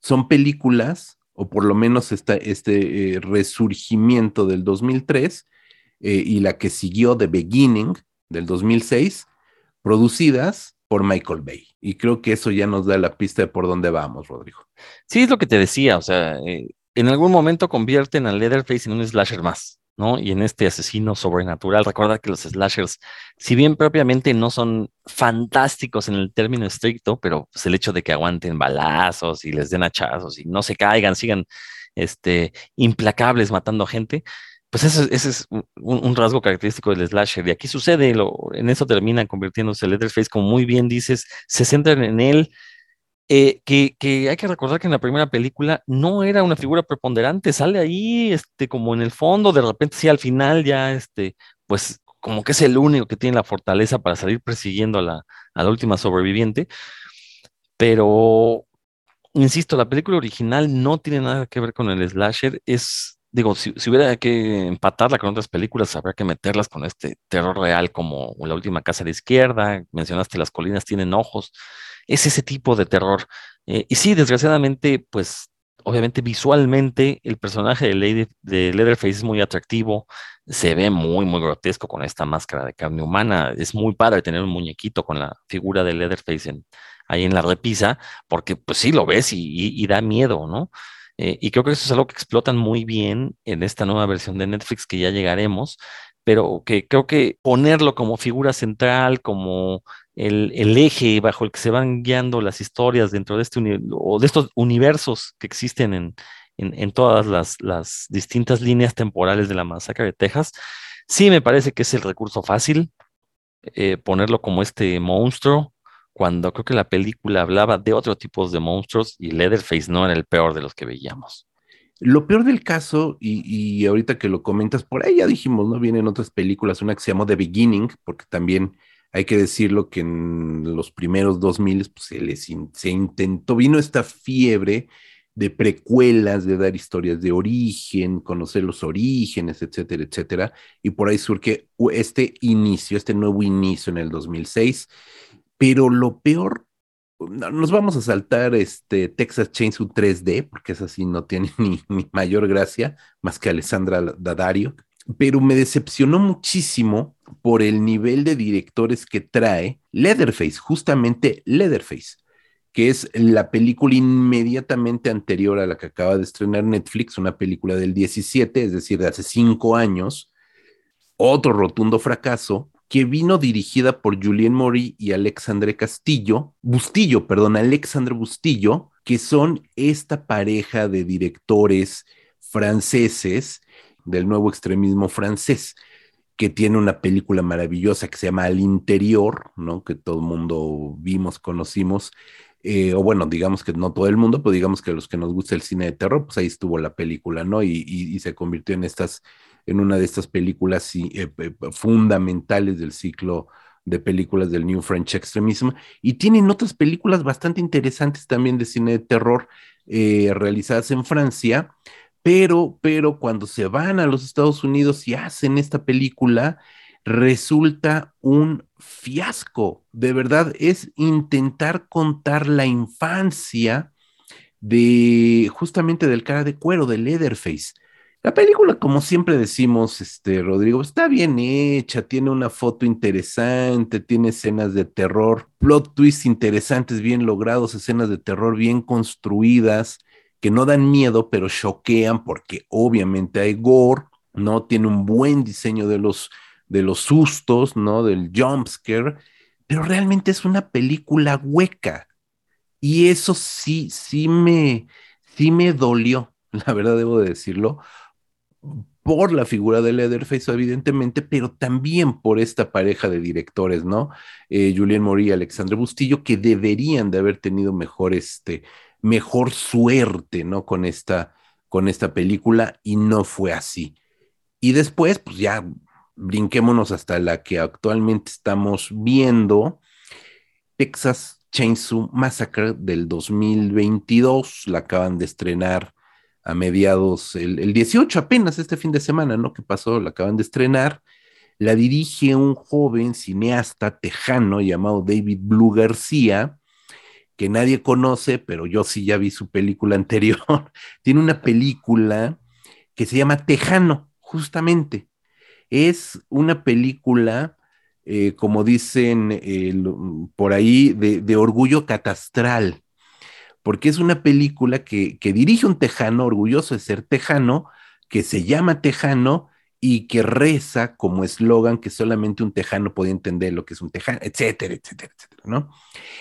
Son películas, o por lo menos esta, este eh, resurgimiento del 2003, eh, y la que siguió The Beginning del 2006, producidas por Michael Bay. Y creo que eso ya nos da la pista de por dónde vamos, Rodrigo. Sí, es lo que te decía, o sea, eh, en algún momento convierten a Leatherface en un slasher más, Y en este asesino sobrenatural, recuerda que los slashers, si bien propiamente no son fantásticos en el término estricto, pero pues el hecho de que aguanten balazos y les den hachazos y no se caigan, sigan este, implacables matando gente, pues ese, es un, un, rasgo característico del slasher. Y aquí sucede, lo, en eso termina convirtiéndose Leatherface, como muy bien dices, se centran en él. Eh, que, hay que recordar que en la primera película no era una figura preponderante, sale ahí este, como en el fondo, de repente sí al final ya, este, pues como que es el único que tiene la fortaleza para salir persiguiendo a la, a la última sobreviviente, pero, insisto, la película original no tiene nada que ver con el slasher, es digo, si, si, hubiera que empatarla con otras películas, habría que meterlas con este terror real como La última casa de izquierda, mencionaste Las colinas tienen ojos, es ese tipo de terror. Eh, y sí, desgraciadamente, pues obviamente visualmente el personaje de, Lady, de Leatherface es muy atractivo, se ve muy, muy grotesco con esta máscara de carne humana, es muy padre tener un muñequito con la figura de Leatherface ahí en la repisa, porque pues sí lo ves y da miedo, ¿no? Eh, y creo que eso es algo que explotan muy bien en esta nueva versión de Netflix que ya llegaremos, pero que creo que ponerlo como figura central, como el, eje bajo el que se van guiando las historias dentro de este o de estos universos que existen en, en, en todas las, las, distintas líneas temporales de la masacre de Texas, sí me parece que es el recurso fácil, eh, ponerlo como este monstruo, cuando creo que la película hablaba de otro tipo de monstruos y Leatherface no era el peor de los que veíamos. Lo peor del caso, y, y, ahorita que lo comentas, por ahí ya dijimos, ¿no? Vienen otras películas, una que se llamó The Beginning, porque también hay que decirlo que en los primeros 2000 pues, se, les se intentó, vino esta fiebre de precuelas, de dar historias de origen, conocer los orígenes, etcétera, etcétera, y por ahí surge este inicio, este nuevo inicio en el 2006 pero lo peor, nos vamos a saltar este Texas Chainsaw 3D, porque esa sí no tiene ni, ni mayor gracia, más que Alessandra Daddario, pero me decepcionó muchísimo por el nivel de directores que trae Leatherface, justamente Leatherface, que es la película inmediatamente anterior a la que acaba de estrenar Netflix, una película del 17, es decir, de hace cinco años, otro rotundo fracaso, que vino dirigida por Julien Mori y Alexandre Castillo, Bustillo, perdón, Alexandre Bustillo, que son esta pareja de directores franceses del nuevo extremismo francés, que tiene una película maravillosa que se llama Al Interior, ¿no? Que todo el mundo vimos, conocimos, eh, o bueno, digamos que no todo el mundo, pero digamos que los que nos gusta el cine de terror, pues ahí estuvo la película, ¿no? Y, se convirtió en estas, en una de estas películas eh, eh, fundamentales del ciclo de películas del New French Extremism y tienen otras películas bastante interesantes también de cine de terror realizadas en Francia, pero, pero cuando se van a los Estados Unidos y hacen esta película, resulta un fiasco. De verdad, es intentar contar la infancia de justamente del cara de cuero, de Leatherface. La película, como siempre decimos, este, Rodrigo, está bien hecha, tiene una foto interesante, tiene escenas de terror, plot twists interesantes, bien logrados, escenas de terror bien construidas, que no dan miedo, pero choquean porque obviamente hay gore, ¿no? Tiene un buen diseño de los, de los sustos, ¿no? Del jumpscare, pero realmente es una película hueca. Y eso sí, sí me, sí me dolió, la verdad debo de decirlo, por la figura de Leatherface, evidentemente, pero también por esta pareja de directores, ¿no? Eh, Julien Mori y Alexandre Bustillo, que deberían de haber tenido mejor, este, mejor suerte, ¿no? Con esta, con esta película, y no fue así. Y después, pues ya brinquémonos hasta la que actualmente estamos viendo, Texas Chainsaw Massacre del 2022, la acaban de estrenar a mediados, el, el, 18 apenas este fin de semana, ¿no? Que pasó, la acaban de estrenar. La dirige un joven cineasta tejano llamado David Blue García, que nadie conoce, pero yo sí ya vi su película anterior. Tiene una película que se llama Tejano, justamente. Es una película, eh, como dicen eh, por ahí, de, orgullo catastral porque es una película que dirige un tejano, orgulloso de ser tejano, que se llama Tejano y que reza como eslogan que solamente un tejano podía entender lo que es un tejano, etcétera, etcétera, etcétera, ¿no?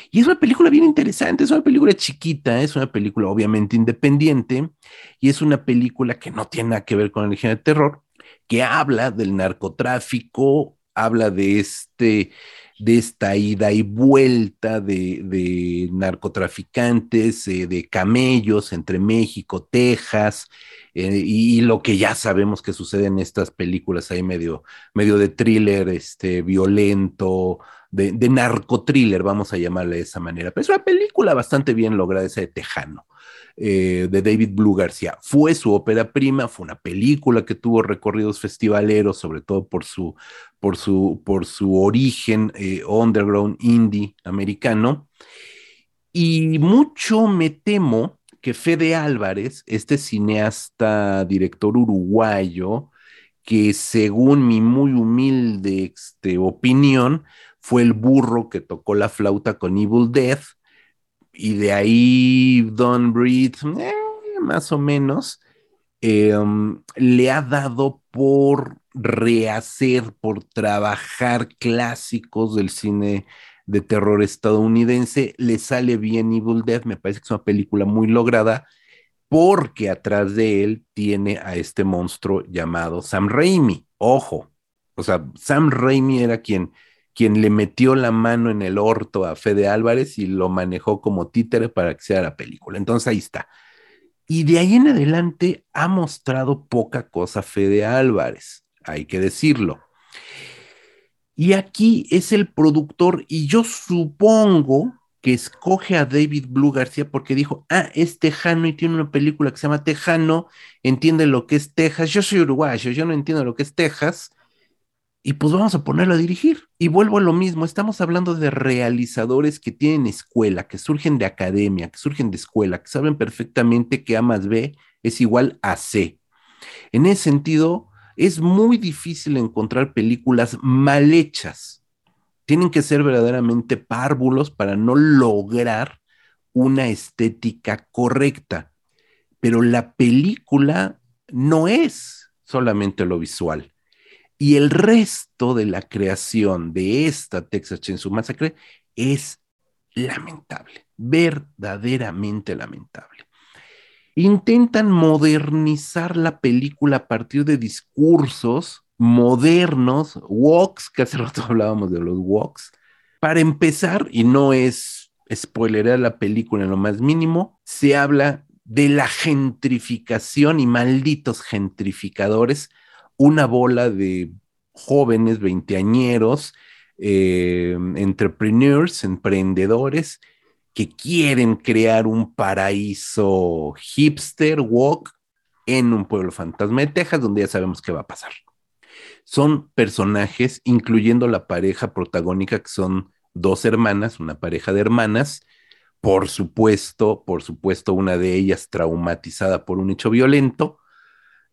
Y es una película bien interesante, es una película chiquita, es una película obviamente independiente y es una película que no tiene nada que ver con el género de terror, que habla del narcotráfico, habla de este de esta ida y vuelta de, de narcotraficantes, eh, de camellos entre México, Texas, eh, y, lo que ya sabemos que sucede en estas películas ahí medio, medio de thriller, este, violento, de, de narcotriller, vamos a llamarle de esa manera. Pero es una película bastante bien lograda, esa de Tejano. Eh, de David Blue García. Fue su ópera prima, fue una película que tuvo recorridos festivaleros, sobre todo por su, por su, por su origen eh, underground indie americano. Y mucho me temo que Fede Álvarez, este cineasta, director uruguayo, que según mi muy humilde este, opinión, fue el burro que tocó la flauta con Evil Death, y de ahí Don Breed, eh, más o menos, eh, le ha dado por rehacer, por trabajar clásicos del cine de terror estadounidense. Le sale bien Evil Dead, me parece que es una película muy lograda, porque atrás de él tiene a este monstruo llamado Sam Raimi. Ojo, o sea, Sam Raimi era quien quien le metió la mano en el orto a Fede Álvarez y lo manejó como títere para que sea la película. Entonces ahí está. Y de ahí en adelante ha mostrado poca cosa Fede Álvarez, hay que decirlo. Y aquí es el productor y yo supongo que escoge a David Blue García porque dijo, ah, es tejano y tiene una película que se llama Tejano, entiende lo que es Texas, yo soy uruguayo, yo no entiendo lo que es Texas, y pues vamos a ponerlo a dirigir. Y vuelvo a lo mismo, estamos hablando de realizadores que tienen escuela, que surgen de academia, que surgen de escuela, que saben perfectamente que A más B es igual a C. En ese sentido, es muy difícil encontrar películas mal hechas. Tienen que ser verdaderamente párvulos para no lograr una estética correcta. Pero la película no es solamente lo visual y el resto de la creación de esta Texas Chainsaw Massacre es lamentable, verdaderamente lamentable. Intentan modernizar la película a partir de discursos modernos, walks, que hace rato hablábamos de los walks, para empezar, y no es spoileré la película en lo más mínimo, se habla de la gentrificación y malditos gentrificadores, una bola de jóvenes veinteañeros, eh, entrepreneurs, emprendedores que quieren crear un paraíso hipster walk en un pueblo fantasma de Texas, donde ya sabemos qué va a pasar. Son personajes, incluyendo la pareja protagónica, que son dos hermanas, una pareja de hermanas, por supuesto, por supuesto, una de ellas traumatizada por un hecho violento,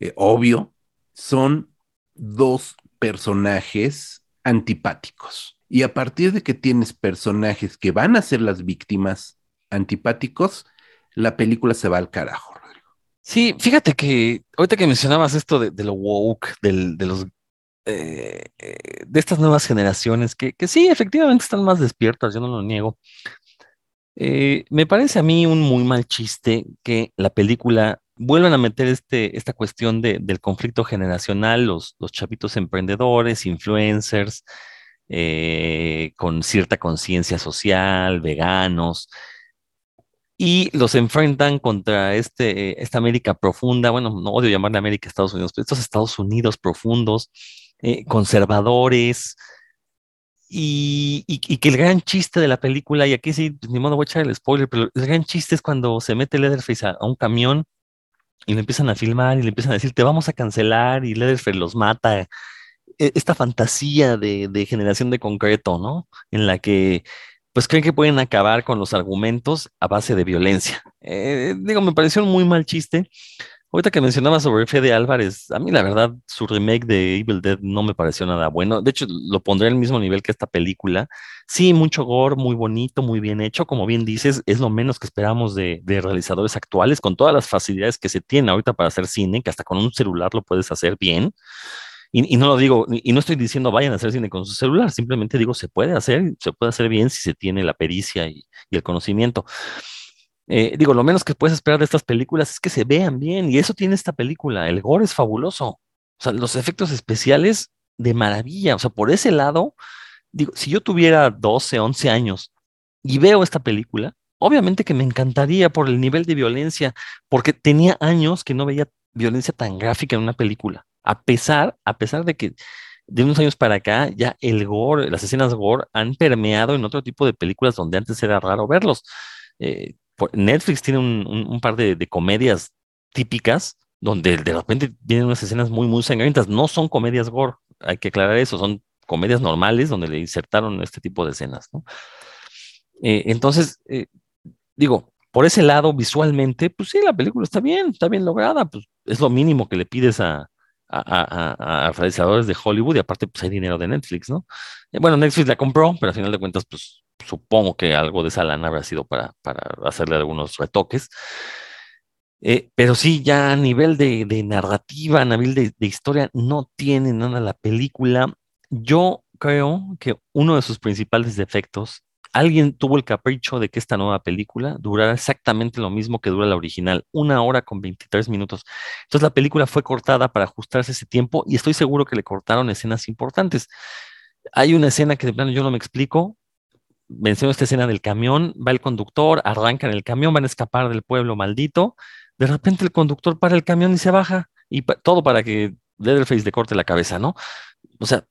eh, obvio, son dos personajes antipáticos. Y a partir de que tienes personajes que van a ser las víctimas antipáticos, la película se va al carajo. Sí, fíjate que ahorita que mencionabas esto de, lo woke, de los eh, eh, de estas nuevas generaciones que, que, sí, efectivamente están más despiertas, yo no lo niego. Eh, me parece a mí un muy mal chiste que la película vuelvan a meter este, esta cuestión de, del conflicto generacional, los, los chavitos emprendedores, influencers, eh, con cierta conciencia social, veganos, y los enfrentan contra este, esta América profunda, bueno, no odio llamarle América Estados Unidos, pero estos Estados Unidos profundos, eh, conservadores, y, que el gran chiste de la película, y aquí sí, pues, ni modo voy a echar el spoiler, pero el gran chiste es cuando se mete Leatherface a, un camión y le empiezan a filmar y le empiezan a decir, te vamos a cancelar, y Leatherface los mata. E, esta fantasía de, de generación de concreto, ¿no? En la que pues creen que pueden acabar con los argumentos a base de violencia. Eh, digo, me pareció un muy mal chiste. Ahorita que mencionaba sobre Fede Álvarez, a mí la verdad su remake de Evil Dead no me pareció nada bueno. De hecho, lo pondré al mismo nivel que esta película. Sí, mucho gore, muy bonito, muy bien hecho. Como bien dices, es lo menos que esperamos de, realizadores actuales, con todas las facilidades que se tienen ahorita para hacer cine, que hasta con un celular lo puedes hacer bien. Y, no lo digo, y no estoy diciendo vayan a hacer cine con su celular, simplemente digo, se puede hacer, se puede hacer bien si se tiene la pericia y el conocimiento. Eh, digo, lo menos que puedes esperar de estas películas es que se vean bien, y eso tiene esta película. El gore es fabuloso. O sea, los efectos especiales de maravilla. O sea, por ese lado, digo, si yo tuviera 12, 11 años y veo esta película, obviamente que me encantaría por el nivel de violencia, porque tenía años que no veía violencia tan gráfica en una película. A pesar, a pesar de que de unos años para acá, ya el gore, las escenas gore han permeado en otro tipo de películas donde antes era raro verlos. Eh, Netflix tiene un, par de, comedias típicas donde de repente vienen unas escenas muy, muy sangrientas. No son comedias gore, hay que aclarar eso, son comedias normales donde le insertaron este tipo de escenas. Eh, entonces, eh, digo, por ese lado, visualmente, pues sí, la película está bien, está bien lograda, pues es lo mínimo que le pides a, a, realizadores de Hollywood y aparte pues hay dinero de Netflix, ¿no? Eh, bueno, Netflix la compró, pero al final de cuentas pues supongo que algo de esa lana habrá sido para, hacerle algunos retoques. Eh, pero sí, ya a nivel de, narrativa, a nivel de, de, historia, no tiene nada la película. Yo creo que uno de sus principales defectos alguien tuvo el capricho de que esta nueva película durara exactamente lo mismo que dura la original, una hora con 23 minutos. Entonces la película fue cortada para ajustarse ese tiempo y estoy seguro que le cortaron escenas importantes. Hay una escena que de plano yo no me explico. Menciono esta escena del camión, va el conductor, arrancan el camión, van a escapar del pueblo maldito. De repente el conductor para el camión y se baja y todo para que Leatherface le corte la cabeza, ¿no? O sea,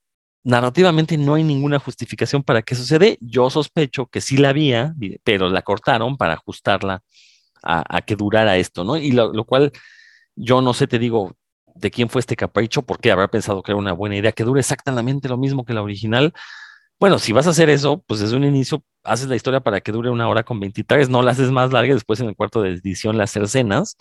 narrativamente no hay ninguna justificación para que sucede. Yo sospecho que sí la había, pero la cortaron para ajustarla a, que durara esto, ¿no? Y lo, cual yo no sé, te digo, de quién fue este capricho, porque habrá pensado que era una buena idea que dure exactamente lo mismo que la original. Bueno, si vas a hacer eso, pues desde un inicio haces la historia para que dure una hora con 23, no la haces más larga, después en el cuarto de edición las escenas,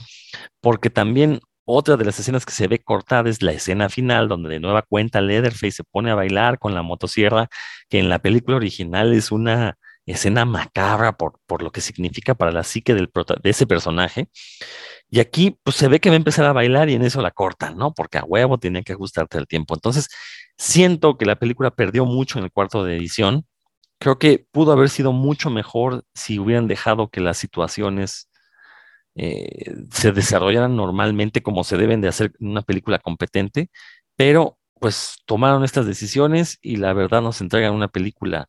porque también otra de las escenas que se ve cortada es la escena final, donde de nueva cuenta Leatherface se pone a bailar con la motosierra, que en la película original es una escena macabra por, por lo que significa para la psique del de ese personaje. Y aquí pues se ve que va a empezar a bailar y en eso la cortan, ¿no? Porque a huevo tiene que ajustarte al tiempo. Entonces, siento que la película perdió mucho en el cuarto de edición. Creo que pudo haber sido mucho mejor si hubieran dejado que las situaciones eh, se desarrollaran normalmente como se deben de hacer en una película competente, pero pues tomaron estas decisiones y la verdad nos entregan una película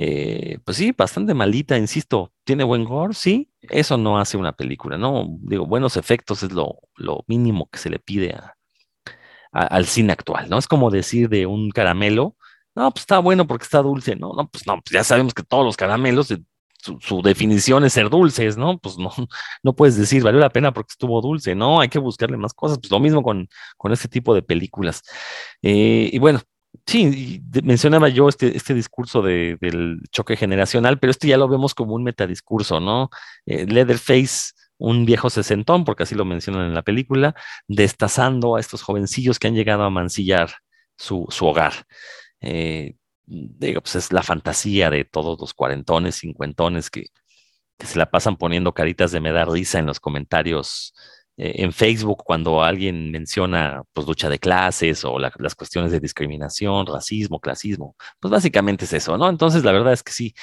eh, pues sí, bastante malita, insisto, tiene buen gore, sí, eso no hace una película, ¿no? Digo, buenos efectos es lo, lo mínimo que se le pide a, al cine actual, ¿no? Es como decir de un caramelo, no, pues está bueno porque está dulce, no, no, pues no, pues ya sabemos que todos los caramelos, su, definición es ser dulces, ¿no? Pues no, no puedes decir, valió la pena porque estuvo dulce, no, hay que buscarle más cosas, pues lo mismo con, con este tipo de películas. Eh, y bueno, sí, mencionaba yo este, este discurso de- del choque generacional, pero esto ya lo vemos como un metadiscurso, ¿no? Eh, Leatherface, un viejo sesentón, porque así lo mencionan en la película, destazando a estos jovencillos que han llegado a mancillar su, su hogar. Eh, digo, pues es la fantasía de todos los cuarentones, cincuentones que, se la pasan poniendo caritas de me da risa en los comentarios eh, en Facebook cuando alguien menciona pues lucha de clases o la- las cuestiones de discriminación, racismo, clasismo. Pues básicamente es eso, ¿no? Entonces la verdad es que sí,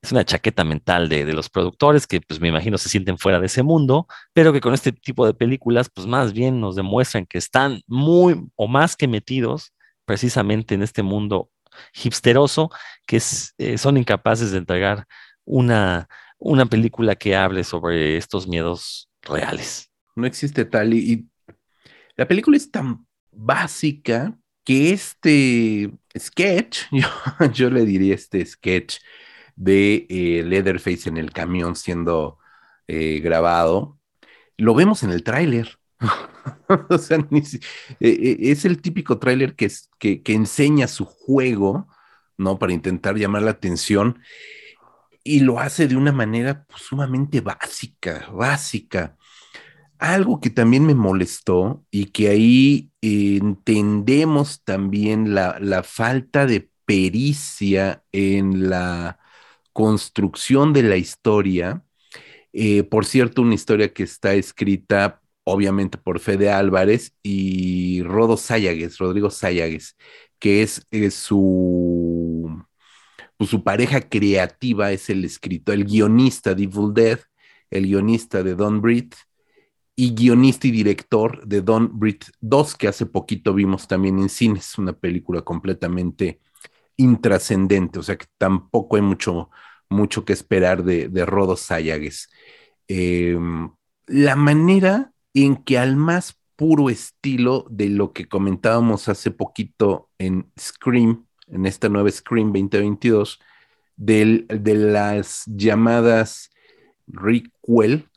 es una chaqueta mental de, de los productores que pues me imagino se sienten fuera de ese mundo, pero que con este tipo de películas pues más bien nos demuestran que están muy o más que metidos precisamente en este mundo hipsteroso que eh, son incapaces de entregar una, una película que hable sobre estos miedos reales. No existe tal. Y, y la película es tan básica que este sketch, yo, yo le diría este sketch de eh, Leatherface en el camión siendo eh, grabado, lo vemos en el tráiler. o sea, eh, eh, es el típico tráiler que, que, enseña su juego, ¿no? Para intentar llamar la atención y lo hace de una manera pues, sumamente básica, básica. Algo que también me molestó y que ahí entendemos también la, la falta de pericia en la construcción de la historia. Eh, por cierto, una historia que está escrita obviamente por Fede Álvarez y Rodo Sayagues, Rodrigo Sayagues, que es, su, pues, su pareja creativa, es el escritor, el guionista de Evil Dead, el guionista de Don Breed y guionista y director de Don Breed 2, que hace poquito vimos también en cines, una película completamente intrascendente, o sea que tampoco hay mucho, mucho que esperar de, de Rodo Sayagues. Eh, la manera en que al más puro estilo de lo que comentábamos hace poquito en Scream, en esta nueva Scream 2022, del, de las llamadas requel,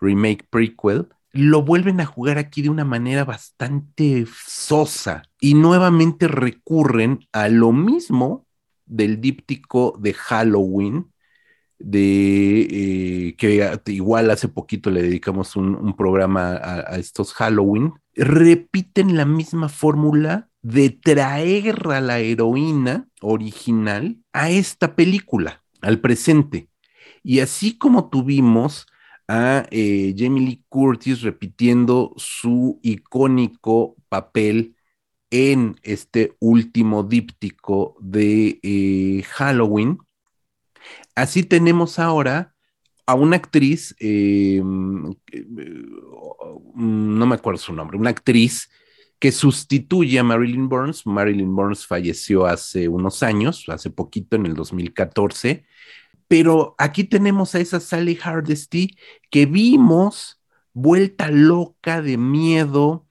remake prequel, lo vuelven a jugar aquí de una manera bastante sosa y nuevamente recurren a lo mismo del díptico de Halloween, de eh, que igual hace poquito le dedicamos un, programa a, a, estos Halloween, repiten la misma fórmula de traer a la heroína original a esta película, al presente. Y así como tuvimos a eh, Jamie Lee Curtis repitiendo su icónico papel en este último díptico de eh, Halloween, así tenemos ahora a una actriz, eh, no me acuerdo su nombre, una actriz que sustituye a Marilyn Burns. Marilyn Burns falleció hace unos años, hace poquito, en el 2014. Pero aquí tenemos a esa Sally Hardesty que vimos vuelta loca de miedo,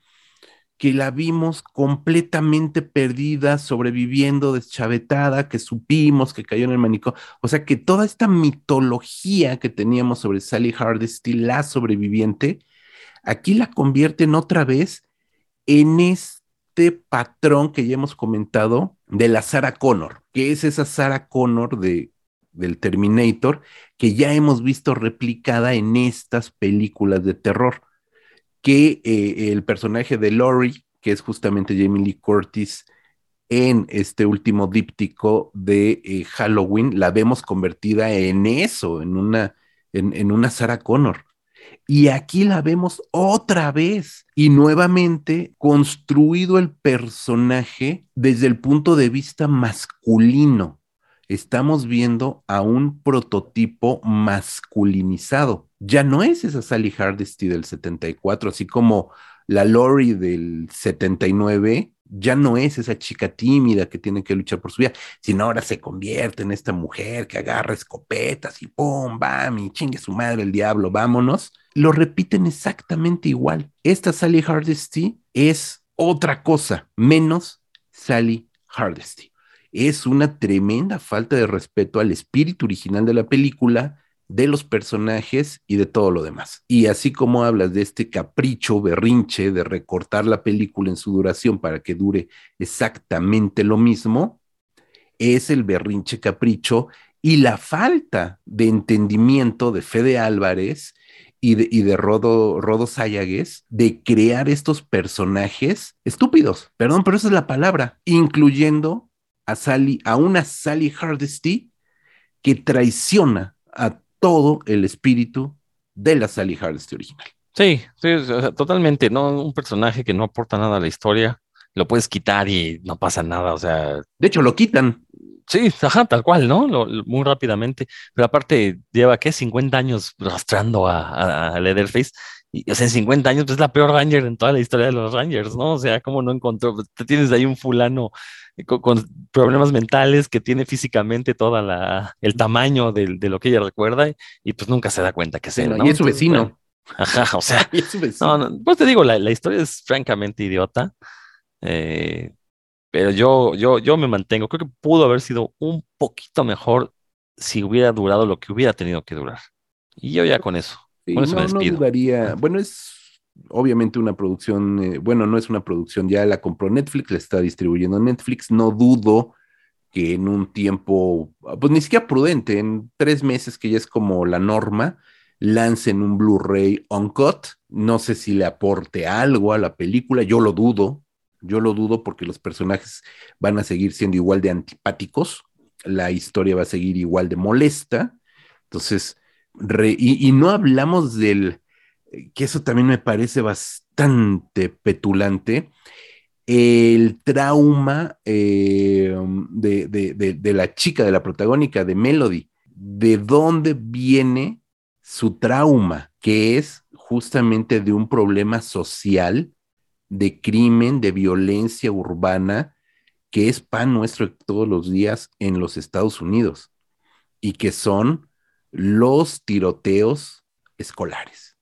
que la vimos completamente perdida, sobreviviendo, deschavetada, que supimos que cayó en el manicomio. O sea que toda esta mitología que teníamos sobre Sally Hardesty, la sobreviviente, aquí la convierten otra vez en este patrón que ya hemos comentado de la Sarah Connor, que es esa Sarah Connor de, del Terminator que ya hemos visto replicada en estas películas de terror que eh, el personaje de Laurie, que es justamente Jamie Lee Curtis, en este último díptico de eh, Halloween, la vemos convertida en eso, en una, en, en una Sarah Connor. Y aquí la vemos otra vez y nuevamente construido el personaje desde el punto de vista masculino. Estamos viendo a un prototipo masculinizado. Ya no es esa Sally Hardesty del 74, así como la Lori del 79 ya no es esa chica tímida que tiene que luchar por su vida, sino ahora se convierte en esta mujer que agarra escopetas y pum, bam, y chingue su madre el diablo, vámonos. Lo repiten exactamente igual. Esta Sally Hardesty es otra cosa, menos Sally Hardesty. Es una tremenda falta de respeto al espíritu original de la película, de los personajes y de todo lo demás. Y así como hablas de este capricho, berrinche de recortar la película en su duración para que dure exactamente lo mismo, es el berrinche capricho y la falta de entendimiento de Fede Álvarez y de, y de Rodo, Rodo Sayagues de crear estos personajes estúpidos, perdón, pero esa es la palabra, incluyendo a Sally, a una Sally Hardesty que traiciona a todo el espíritu de la Sally Hardesty original. Sí, sí, o sea, totalmente, ¿no? Un personaje que no aporta nada a la historia, lo puedes quitar y no pasa nada, o sea, De hecho, lo quitan. sí, ajá, tal cual, ¿no? Lo- lo- muy rápidamente, pero aparte lleva, ¿qué? 50 años arrastrando a, a, a Leatherface, y, o sea, en 50 años pues, es la peor Ranger en toda la historia de los Rangers, ¿no? O sea, ¿cómo no encontró? Pues, te tienes ahí un fulano eh, con, con problemas mentales que tiene físicamente toda la, el tamaño de, lo que ella recuerda y, y, pues nunca se da cuenta que es él, ¿no? y es su vecino. bueno, ajá, o sea, Y es su vecino. no, no, pues te digo, la, la historia es francamente idiota. eh, pero yo, yo, yo me mantengo. Creo que pudo haber sido un poquito mejor si hubiera durado lo que hubiera tenido que durar. Y yo ya con eso. Me no, no dudaría. Bueno, es obviamente una producción, eh, bueno, no es una producción, ya la compró Netflix, la está distribuyendo Netflix. No dudo que en un tiempo, pues ni siquiera prudente, en tres meses, que ya es como la norma, lancen un Blu-ray uncut. No sé si le aporte algo a la película, yo lo dudo. Yo lo dudo porque los personajes van a seguir siendo igual de antipáticos, la historia va a seguir igual de molesta. Entonces, y, no hablamos del, que eso también me parece bastante petulante, el trauma eh, de, de- de- de la chica, de la protagónica, de Melody. ¿De dónde viene su trauma? Que es justamente de un problema social, de crimen, de violencia urbana, que es pan nuestro todos los días en los Estados Unidos y que son los tiroteos escolares,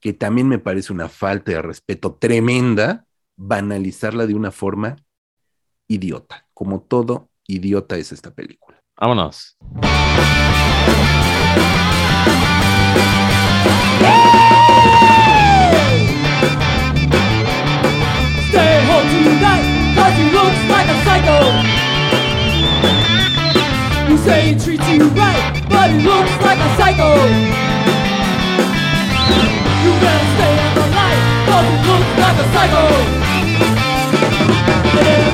que también me parece una falta de respeto tremenda banalizarla de una forma idiota, como todo idiota es esta película. Vámonos. Everybody looks like a psycho You better stay in the light Cause it looks like a psycho yeah.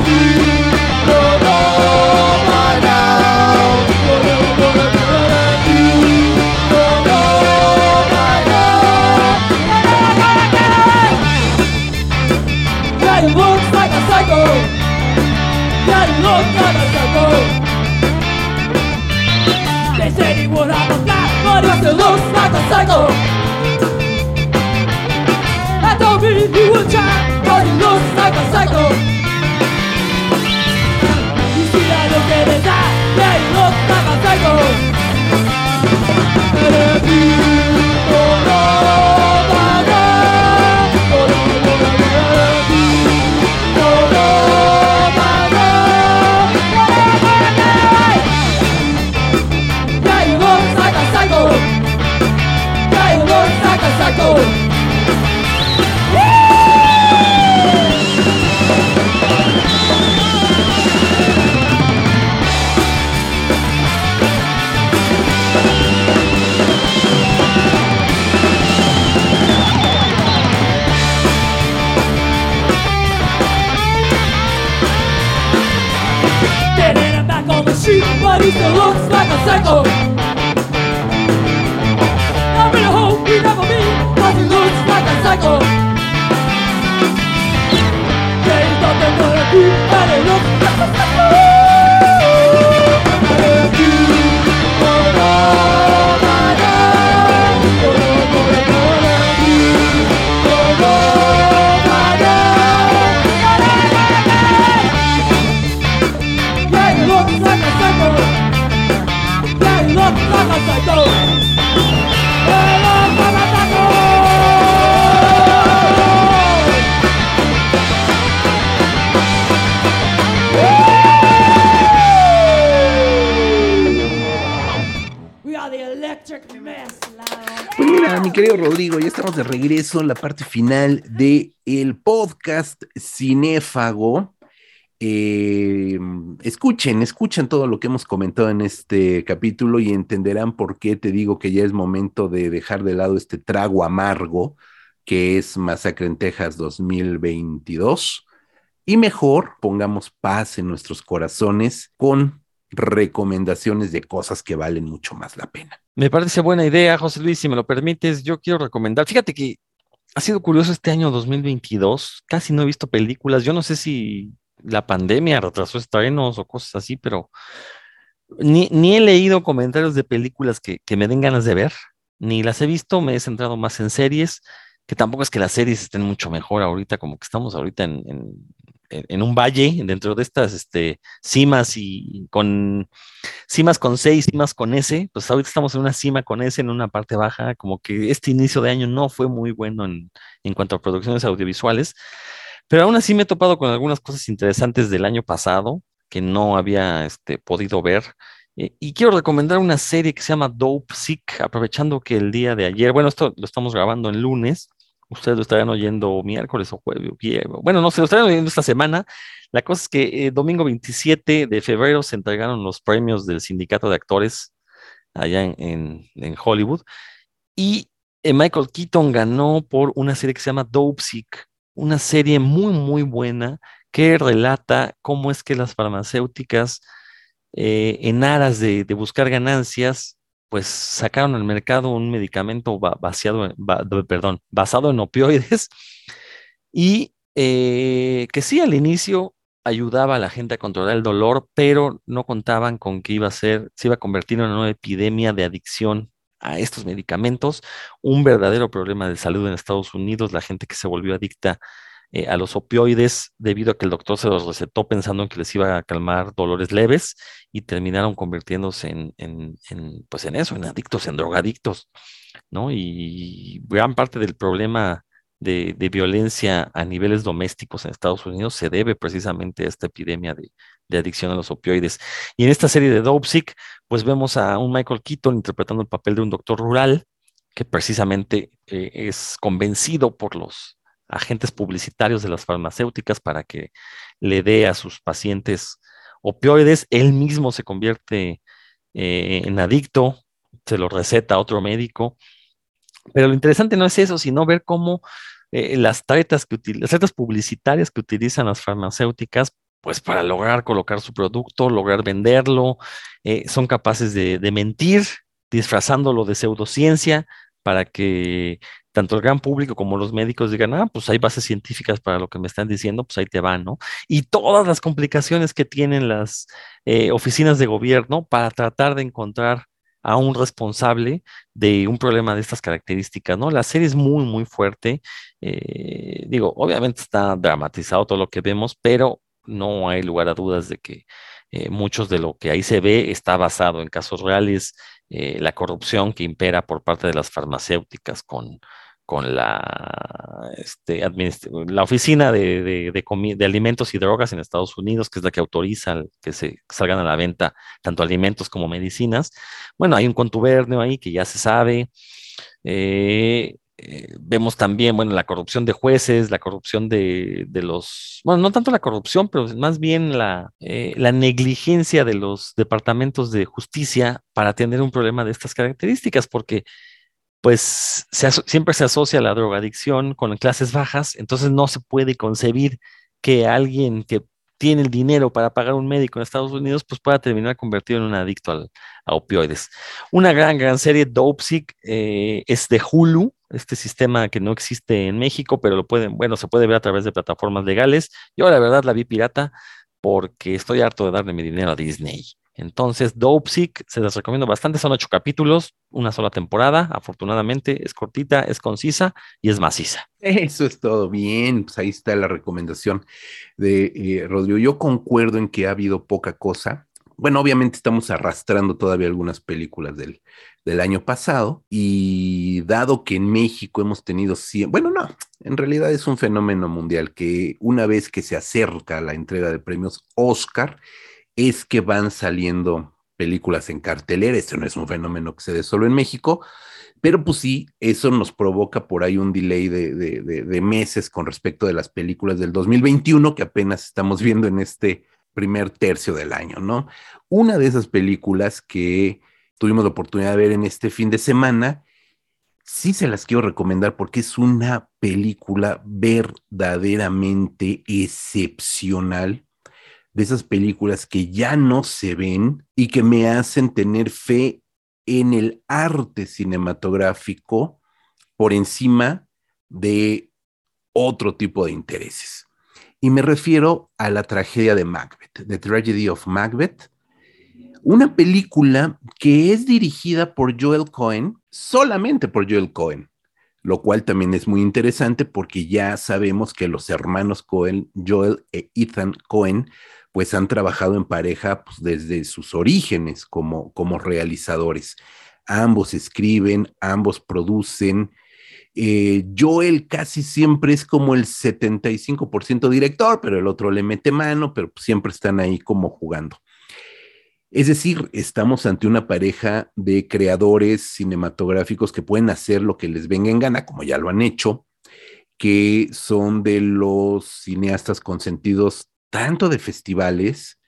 psycho. I don't mean you were try, but you look like a psycho. barista looks like a psycho. I really hope he never been, cause he looks like a psycho. They thought they were gonna a But he looks like a psycho. Querido Rodrigo, ya estamos de regreso en la parte final de el podcast Cinéfago. Eh, escuchen, escuchen todo lo que hemos comentado en este capítulo y entenderán por qué te digo que ya es momento de dejar de lado este trago amargo que es Masacre en Texas 2022 y mejor pongamos paz en nuestros corazones con recomendaciones de cosas que valen mucho más la pena. Me parece buena idea, José Luis, si me lo permites, yo quiero recomendar, fíjate que ha sido curioso este año 2022, casi no he visto películas, yo no sé si la pandemia retrasó estrenos o cosas así, pero ni, ni he leído comentarios de películas que, que me den ganas de ver, ni las he visto, me he centrado más en series, que tampoco es que las series estén mucho mejor ahorita, como que estamos ahorita en, en, en un valle, dentro de estas este, cimas y con cimas con C y cimas con S, pues ahorita estamos en una cima con S en una parte baja, como que este inicio de año no fue muy bueno en, en cuanto a producciones audiovisuales, pero aún así me he topado con algunas cosas interesantes del año pasado que no había este, podido ver. Eh, y quiero recomendar una serie que se llama Dope Sick, aprovechando que el día de ayer, bueno, esto lo estamos grabando en lunes, ustedes lo estarán oyendo miércoles o jueves, bueno, no se lo estarán oyendo esta semana. La cosa es que eh, domingo 27 de febrero se entregaron los premios del Sindicato de Actores allá en, en, en Hollywood y eh, Michael Keaton ganó por una serie que se llama Dope Sick, una serie muy, muy buena que relata cómo es que las farmacéuticas, eh, en aras de, de, buscar ganancias, pues sacaron al mercado un medicamento basado en opioides y eh, que sí al inicio ayudaba a la gente a controlar el dolor, pero no contaban con que iba a ser, se iba a convertir en una nueva epidemia de adicción a estos medicamentos, un verdadero problema de salud en Estados Unidos, la gente que se volvió adicta eh, a los opioides debido a que el doctor se los recetó pensando en que les iba a calmar dolores leves y terminaron convirtiéndose en, pues en eso, en adictos, en drogadictos, ¿no? Y gran parte del problema de, violencia a niveles domésticos en Estados Unidos se debe precisamente a esta epidemia de, de adicción a los opioides. Y en esta serie de Dopesick, pues vemos a un Michael Keaton interpretando el papel de un doctor rural que precisamente eh, es convencido por los agentes publicitarios de las farmacéuticas para que le dé a sus pacientes opioides. Él mismo se convierte eh, en adicto, se lo receta a otro médico. Pero lo interesante no es eso, sino ver cómo eh, las, tretas que las publicitarias que utilizan las farmacéuticas, pues para lograr colocar su producto, lograr venderlo, eh, son capaces de, de mentir, disfrazándolo de pseudociencia para que tanto el gran público como los médicos digan, ah, pues hay bases científicas para lo que me están diciendo, pues ahí te van, ¿no? Y todas las complicaciones que tienen las eh, oficinas de gobierno para tratar de encontrar a un responsable de un problema de estas características, ¿no? La serie es muy, muy fuerte. Eh, digo, obviamente está dramatizado todo lo que vemos, pero no hay lugar a dudas de que eh, muchos de lo que ahí se ve está basado en casos reales, eh, la corrupción que impera por parte de las farmacéuticas con, con la, este, la Oficina de, de, de, de, Alimentos y Drogas en Estados Unidos, que es la que autoriza que se salgan a la venta tanto alimentos como medicinas. Bueno, hay un contubernio ahí que ya se sabe. Eh, eh, vemos también, bueno, la corrupción de jueces, la corrupción de, de, los, bueno, no tanto la corrupción, pero más bien la, eh, la negligencia de los departamentos de justicia para tener un problema de estas características, porque pues siempre se asocia la drogadicción con clases bajas, entonces no se puede concebir que alguien que tiene el dinero para pagar un médico en Estados Unidos, pues pueda terminar convertido en un adicto a opioides. Una gran, gran serie, Dopesick, eh, es de Hulu, este sistema que no existe en México, pero lo pueden, bueno, se puede ver a través de plataformas legales. Yo la verdad la vi pirata porque estoy harto de darle mi dinero a Disney. Entonces, Dopesick, se las recomiendo bastante, son ocho capítulos, una sola temporada, afortunadamente, es cortita, es concisa y es maciza. Eso es todo bien, pues ahí está la recomendación de eh, Rodrigo. Yo concuerdo en que ha habido poca cosa. Bueno, obviamente estamos arrastrando todavía algunas películas del, del año pasado y dado que en México hemos tenido, bueno, no, en realidad es un fenómeno mundial que una vez que se acerca la entrega de premios Oscar, es que van saliendo películas en cartelera. Esto no es un fenómeno que se dé solo en México. Pero pues sí, eso nos provoca por ahí un delay de, de, de, meses con respecto de las películas del 2021 que apenas estamos viendo en este primer tercio del año, ¿no? Una de esas películas que tuvimos la oportunidad de ver en este fin de semana, sí se las quiero recomendar porque es una película verdaderamente excepcional de esas películas que ya no se ven y que me hacen tener fe en el arte cinematográfico por encima de otro tipo de intereses. Y me refiero a la tragedia de Macbeth, The Tragedy of Macbeth, una película que es dirigida por Joel Cohen, solamente por Joel Cohen, lo cual también es muy interesante porque ya sabemos que los hermanos Cohen, Joel e Ethan Cohen, pues han trabajado en pareja pues, desde sus orígenes como, como realizadores. Ambos escriben, ambos producen. Eh, Joel casi siempre es como el 75% director, pero el otro le mete mano, pero siempre están ahí como jugando. Es decir, estamos ante una pareja de creadores cinematográficos que pueden hacer lo que les venga en gana, como ya lo han hecho, que son de los cineastas consentidos tanto de festivales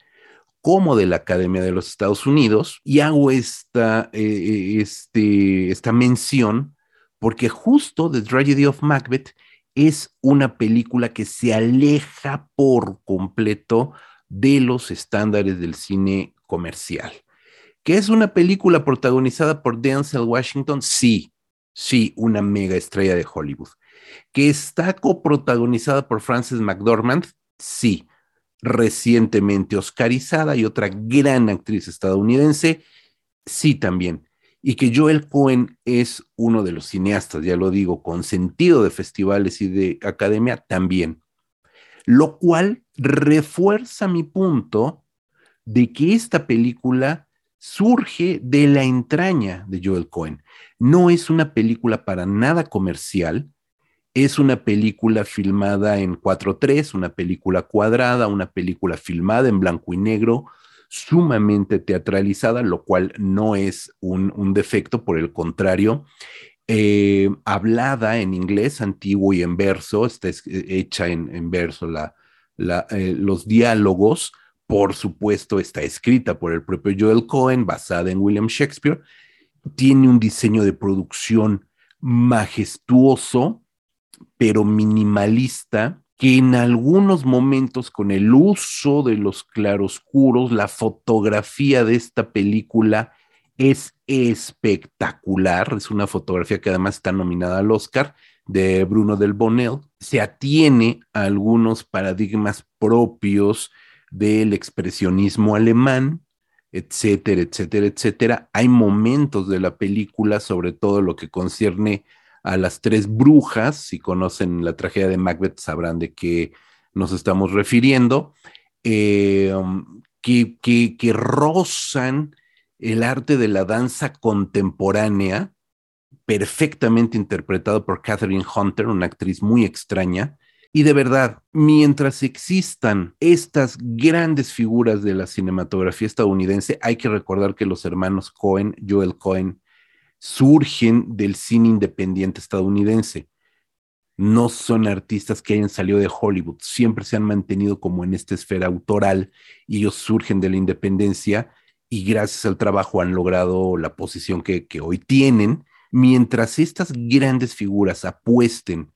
como de la Academia de los Estados Unidos. Y hago esta, eh, este, esta mención porque justo The Tragedy of Macbeth es una película que se aleja por completo de los estándares del cine comercial. ¿Que es una película protagonizada por Denzel Washington? Sí, sí, una mega estrella de Hollywood. ¿Que está coprotagonizada por Frances McDormand? Sí, recientemente oscarizada y otra gran actriz estadounidense? Sí, también. Y que Joel Cohen es uno de los cineastas, ya lo digo, con sentido de festivales y de academia también. Lo cual refuerza mi punto de que esta película surge de la entraña de Joel Cohen. No es una película para nada comercial, es una película filmada en 4.3, una película cuadrada, una película filmada en blanco y negro, sumamente teatralizada, lo cual no es un, defecto, por el contrario, eh, hablada en inglés antiguo y en verso, está hecha en, verso la, eh, los diálogos, por supuesto, está escrita por el propio Joel Cohen, basada en William Shakespeare. Tiene un diseño de producción majestuoso, pero minimalista, que en algunos momentos, con el uso de los claroscuros, la fotografía de esta película es espectacular. Es una fotografía que además está nominada al Oscar de Bruno del Bonnell. Se atiene a algunos paradigmas propios del expresionismo alemán, etcétera, etcétera, etcétera. Hay momentos de la película, sobre todo lo que concierne a las tres brujas, si conocen la tragedia de Macbeth sabrán de qué nos estamos refiriendo, eh, que, que, que rozan el arte de la danza contemporánea, perfectamente interpretado por Catherine Hunter, una actriz muy extraña, y de verdad, mientras existan estas grandes figuras de la cinematografía estadounidense, hay que recordar que los hermanos Cohen, Joel Cohen, surgen del cine independiente estadounidense. No son artistas que hayan salido de Hollywood, siempre se han mantenido como en esta esfera autoral y ellos surgen de la independencia y gracias al trabajo han logrado la posición que, que hoy tienen, mientras estas grandes figuras apuesten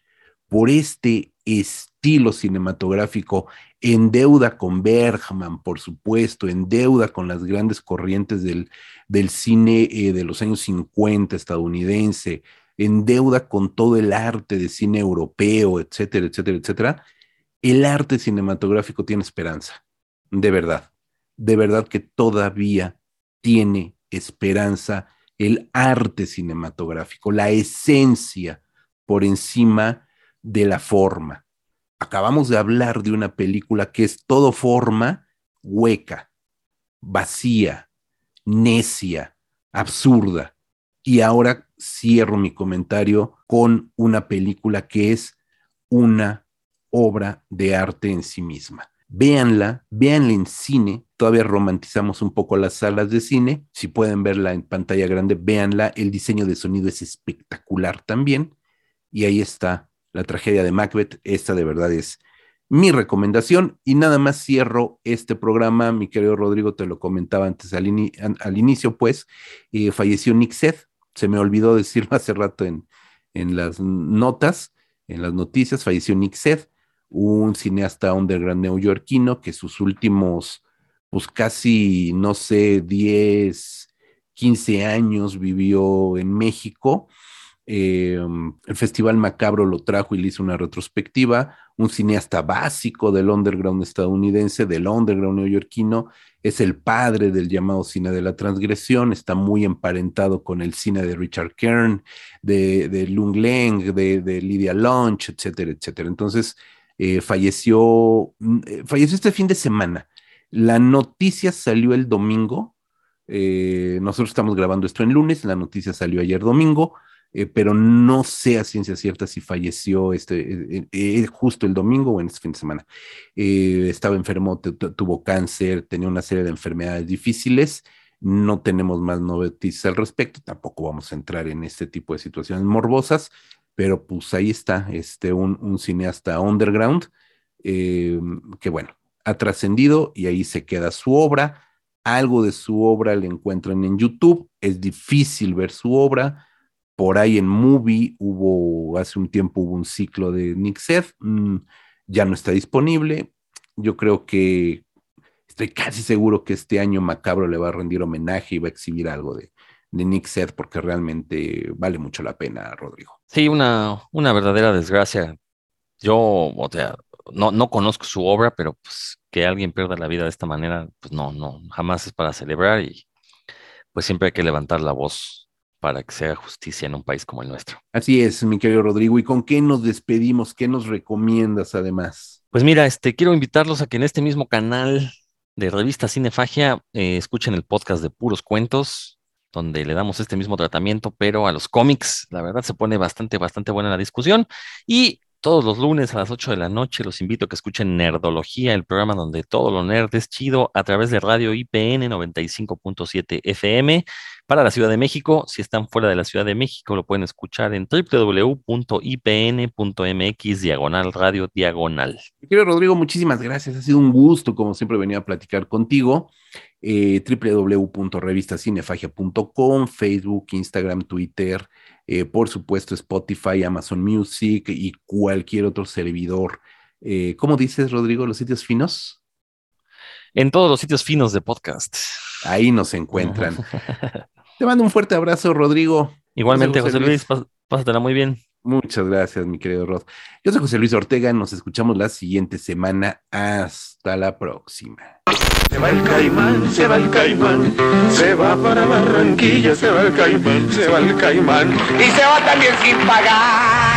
por este estilo cinematográfico en deuda con Bergman, por supuesto, en deuda con las grandes corrientes del, del cine eh, de los años 50 estadounidense, en deuda con todo el arte de cine europeo, etcétera, etcétera, etcétera, el arte cinematográfico tiene esperanza, de verdad, de verdad que todavía tiene esperanza el arte cinematográfico, la esencia por encima de la forma. Acabamos de hablar de una película que es todo forma hueca, vacía, necia, absurda. Y ahora cierro mi comentario con una película que es una obra de arte en sí misma. Véanla, véanla en cine, todavía romantizamos un poco las salas de cine. Si pueden verla en pantalla grande, véanla. El diseño de sonido es espectacular también. Y ahí está la tragedia de Macbeth. Esta de verdad es mi recomendación. Y nada más cierro este programa. Mi querido Rodrigo, te lo comentaba antes al, inicio, pues, eh, falleció Nick Seth. Se me olvidó decirlo hace rato en, en las notas, en las noticias. Falleció Nick Seth, un cineasta underground neoyorquino que sus últimos, pues casi, no sé, 10, 15 años vivió en México eh, el Festival Macabro lo trajo y le hizo una retrospectiva. Un cineasta básico del underground estadounidense, del underground neoyorquino, es el padre del llamado cine de la transgresión, está muy emparentado con el cine de Richard Kern, de, de Lung Leng, de, Lydia Lunch, etcétera, etcétera. Entonces, eh, falleció, mm, eh, falleció este fin de semana. La noticia salió el domingo. nosotros estamos grabando esto en lunes, la noticia salió ayer domingo. Eh, pero no sé a ciencia cierta si falleció este, eh, eh, justo el domingo o en este fin de semana. estaba enfermo, tuvo cáncer, tenía una serie de enfermedades difíciles. No tenemos más noticias al respecto, tampoco vamos a entrar en este tipo de situaciones morbosas, pero pues ahí está, este, un, un cineasta underground que bueno, ha trascendido y ahí se queda su obra. Algo de su obra le encuentran en YouTube, es difícil ver su obra por ahí en Movie hubo, hace un tiempo hubo un ciclo de Nick Seth, mm, ya no está disponible. Yo creo que estoy casi seguro que este año Macabro le va a rendir homenaje y va a exhibir algo de, de Nick Seth porque realmente vale mucho la pena, Rodrigo. Sí, una, una verdadera desgracia. Yo, o sea, no, no conozco su obra, pero pues que alguien pierda la vida de esta manera, pues no, no, jamás es para celebrar y pues siempre hay que levantar la voz para que se haga justicia en un país como el nuestro. Así es, mi querido Rodrigo. ¿Y con qué nos despedimos? ¿Qué nos recomiendas además? Pues mira, este, quiero invitarlos a que en este mismo canal de revista Cinefagia eh, escuchen el podcast de Puros Cuentos, donde le damos este mismo tratamiento, pero a los cómics. La verdad se pone bastante, bastante buena la discusión. Y todos los lunes a las 8 de la noche los invito a que escuchen Nerdología, el programa donde todo lo nerd es chido a través de radio IPN 95.7 FM para la Ciudad de México. Si están fuera de la Ciudad de México, lo pueden escuchar en www.ipn.mx diagonal radio diagonal. Quiero Rodrigo, muchísimas gracias. Ha sido un gusto, como siempre, venir a platicar contigo. Eh, www.revistacinefagia.com, Facebook, Instagram, Twitter, eh, por supuesto Spotify, Amazon Music y cualquier otro servidor. Eh, ¿Cómo dices, Rodrigo, los sitios finos? En todos los sitios finos de podcast. Ahí nos encuentran. Te mando un fuerte abrazo, Rodrigo. Igualmente, José, Luis, pásatela muy bien. Muchas gracias, mi querido Rod. Yo soy José Luis Ortega, nos escuchamos la siguiente semana. Hasta la próxima. Se va el caimán, se va el caimán, se va para Barranquilla, se va el caimán, se va el caimán. Y se va también sin pagar.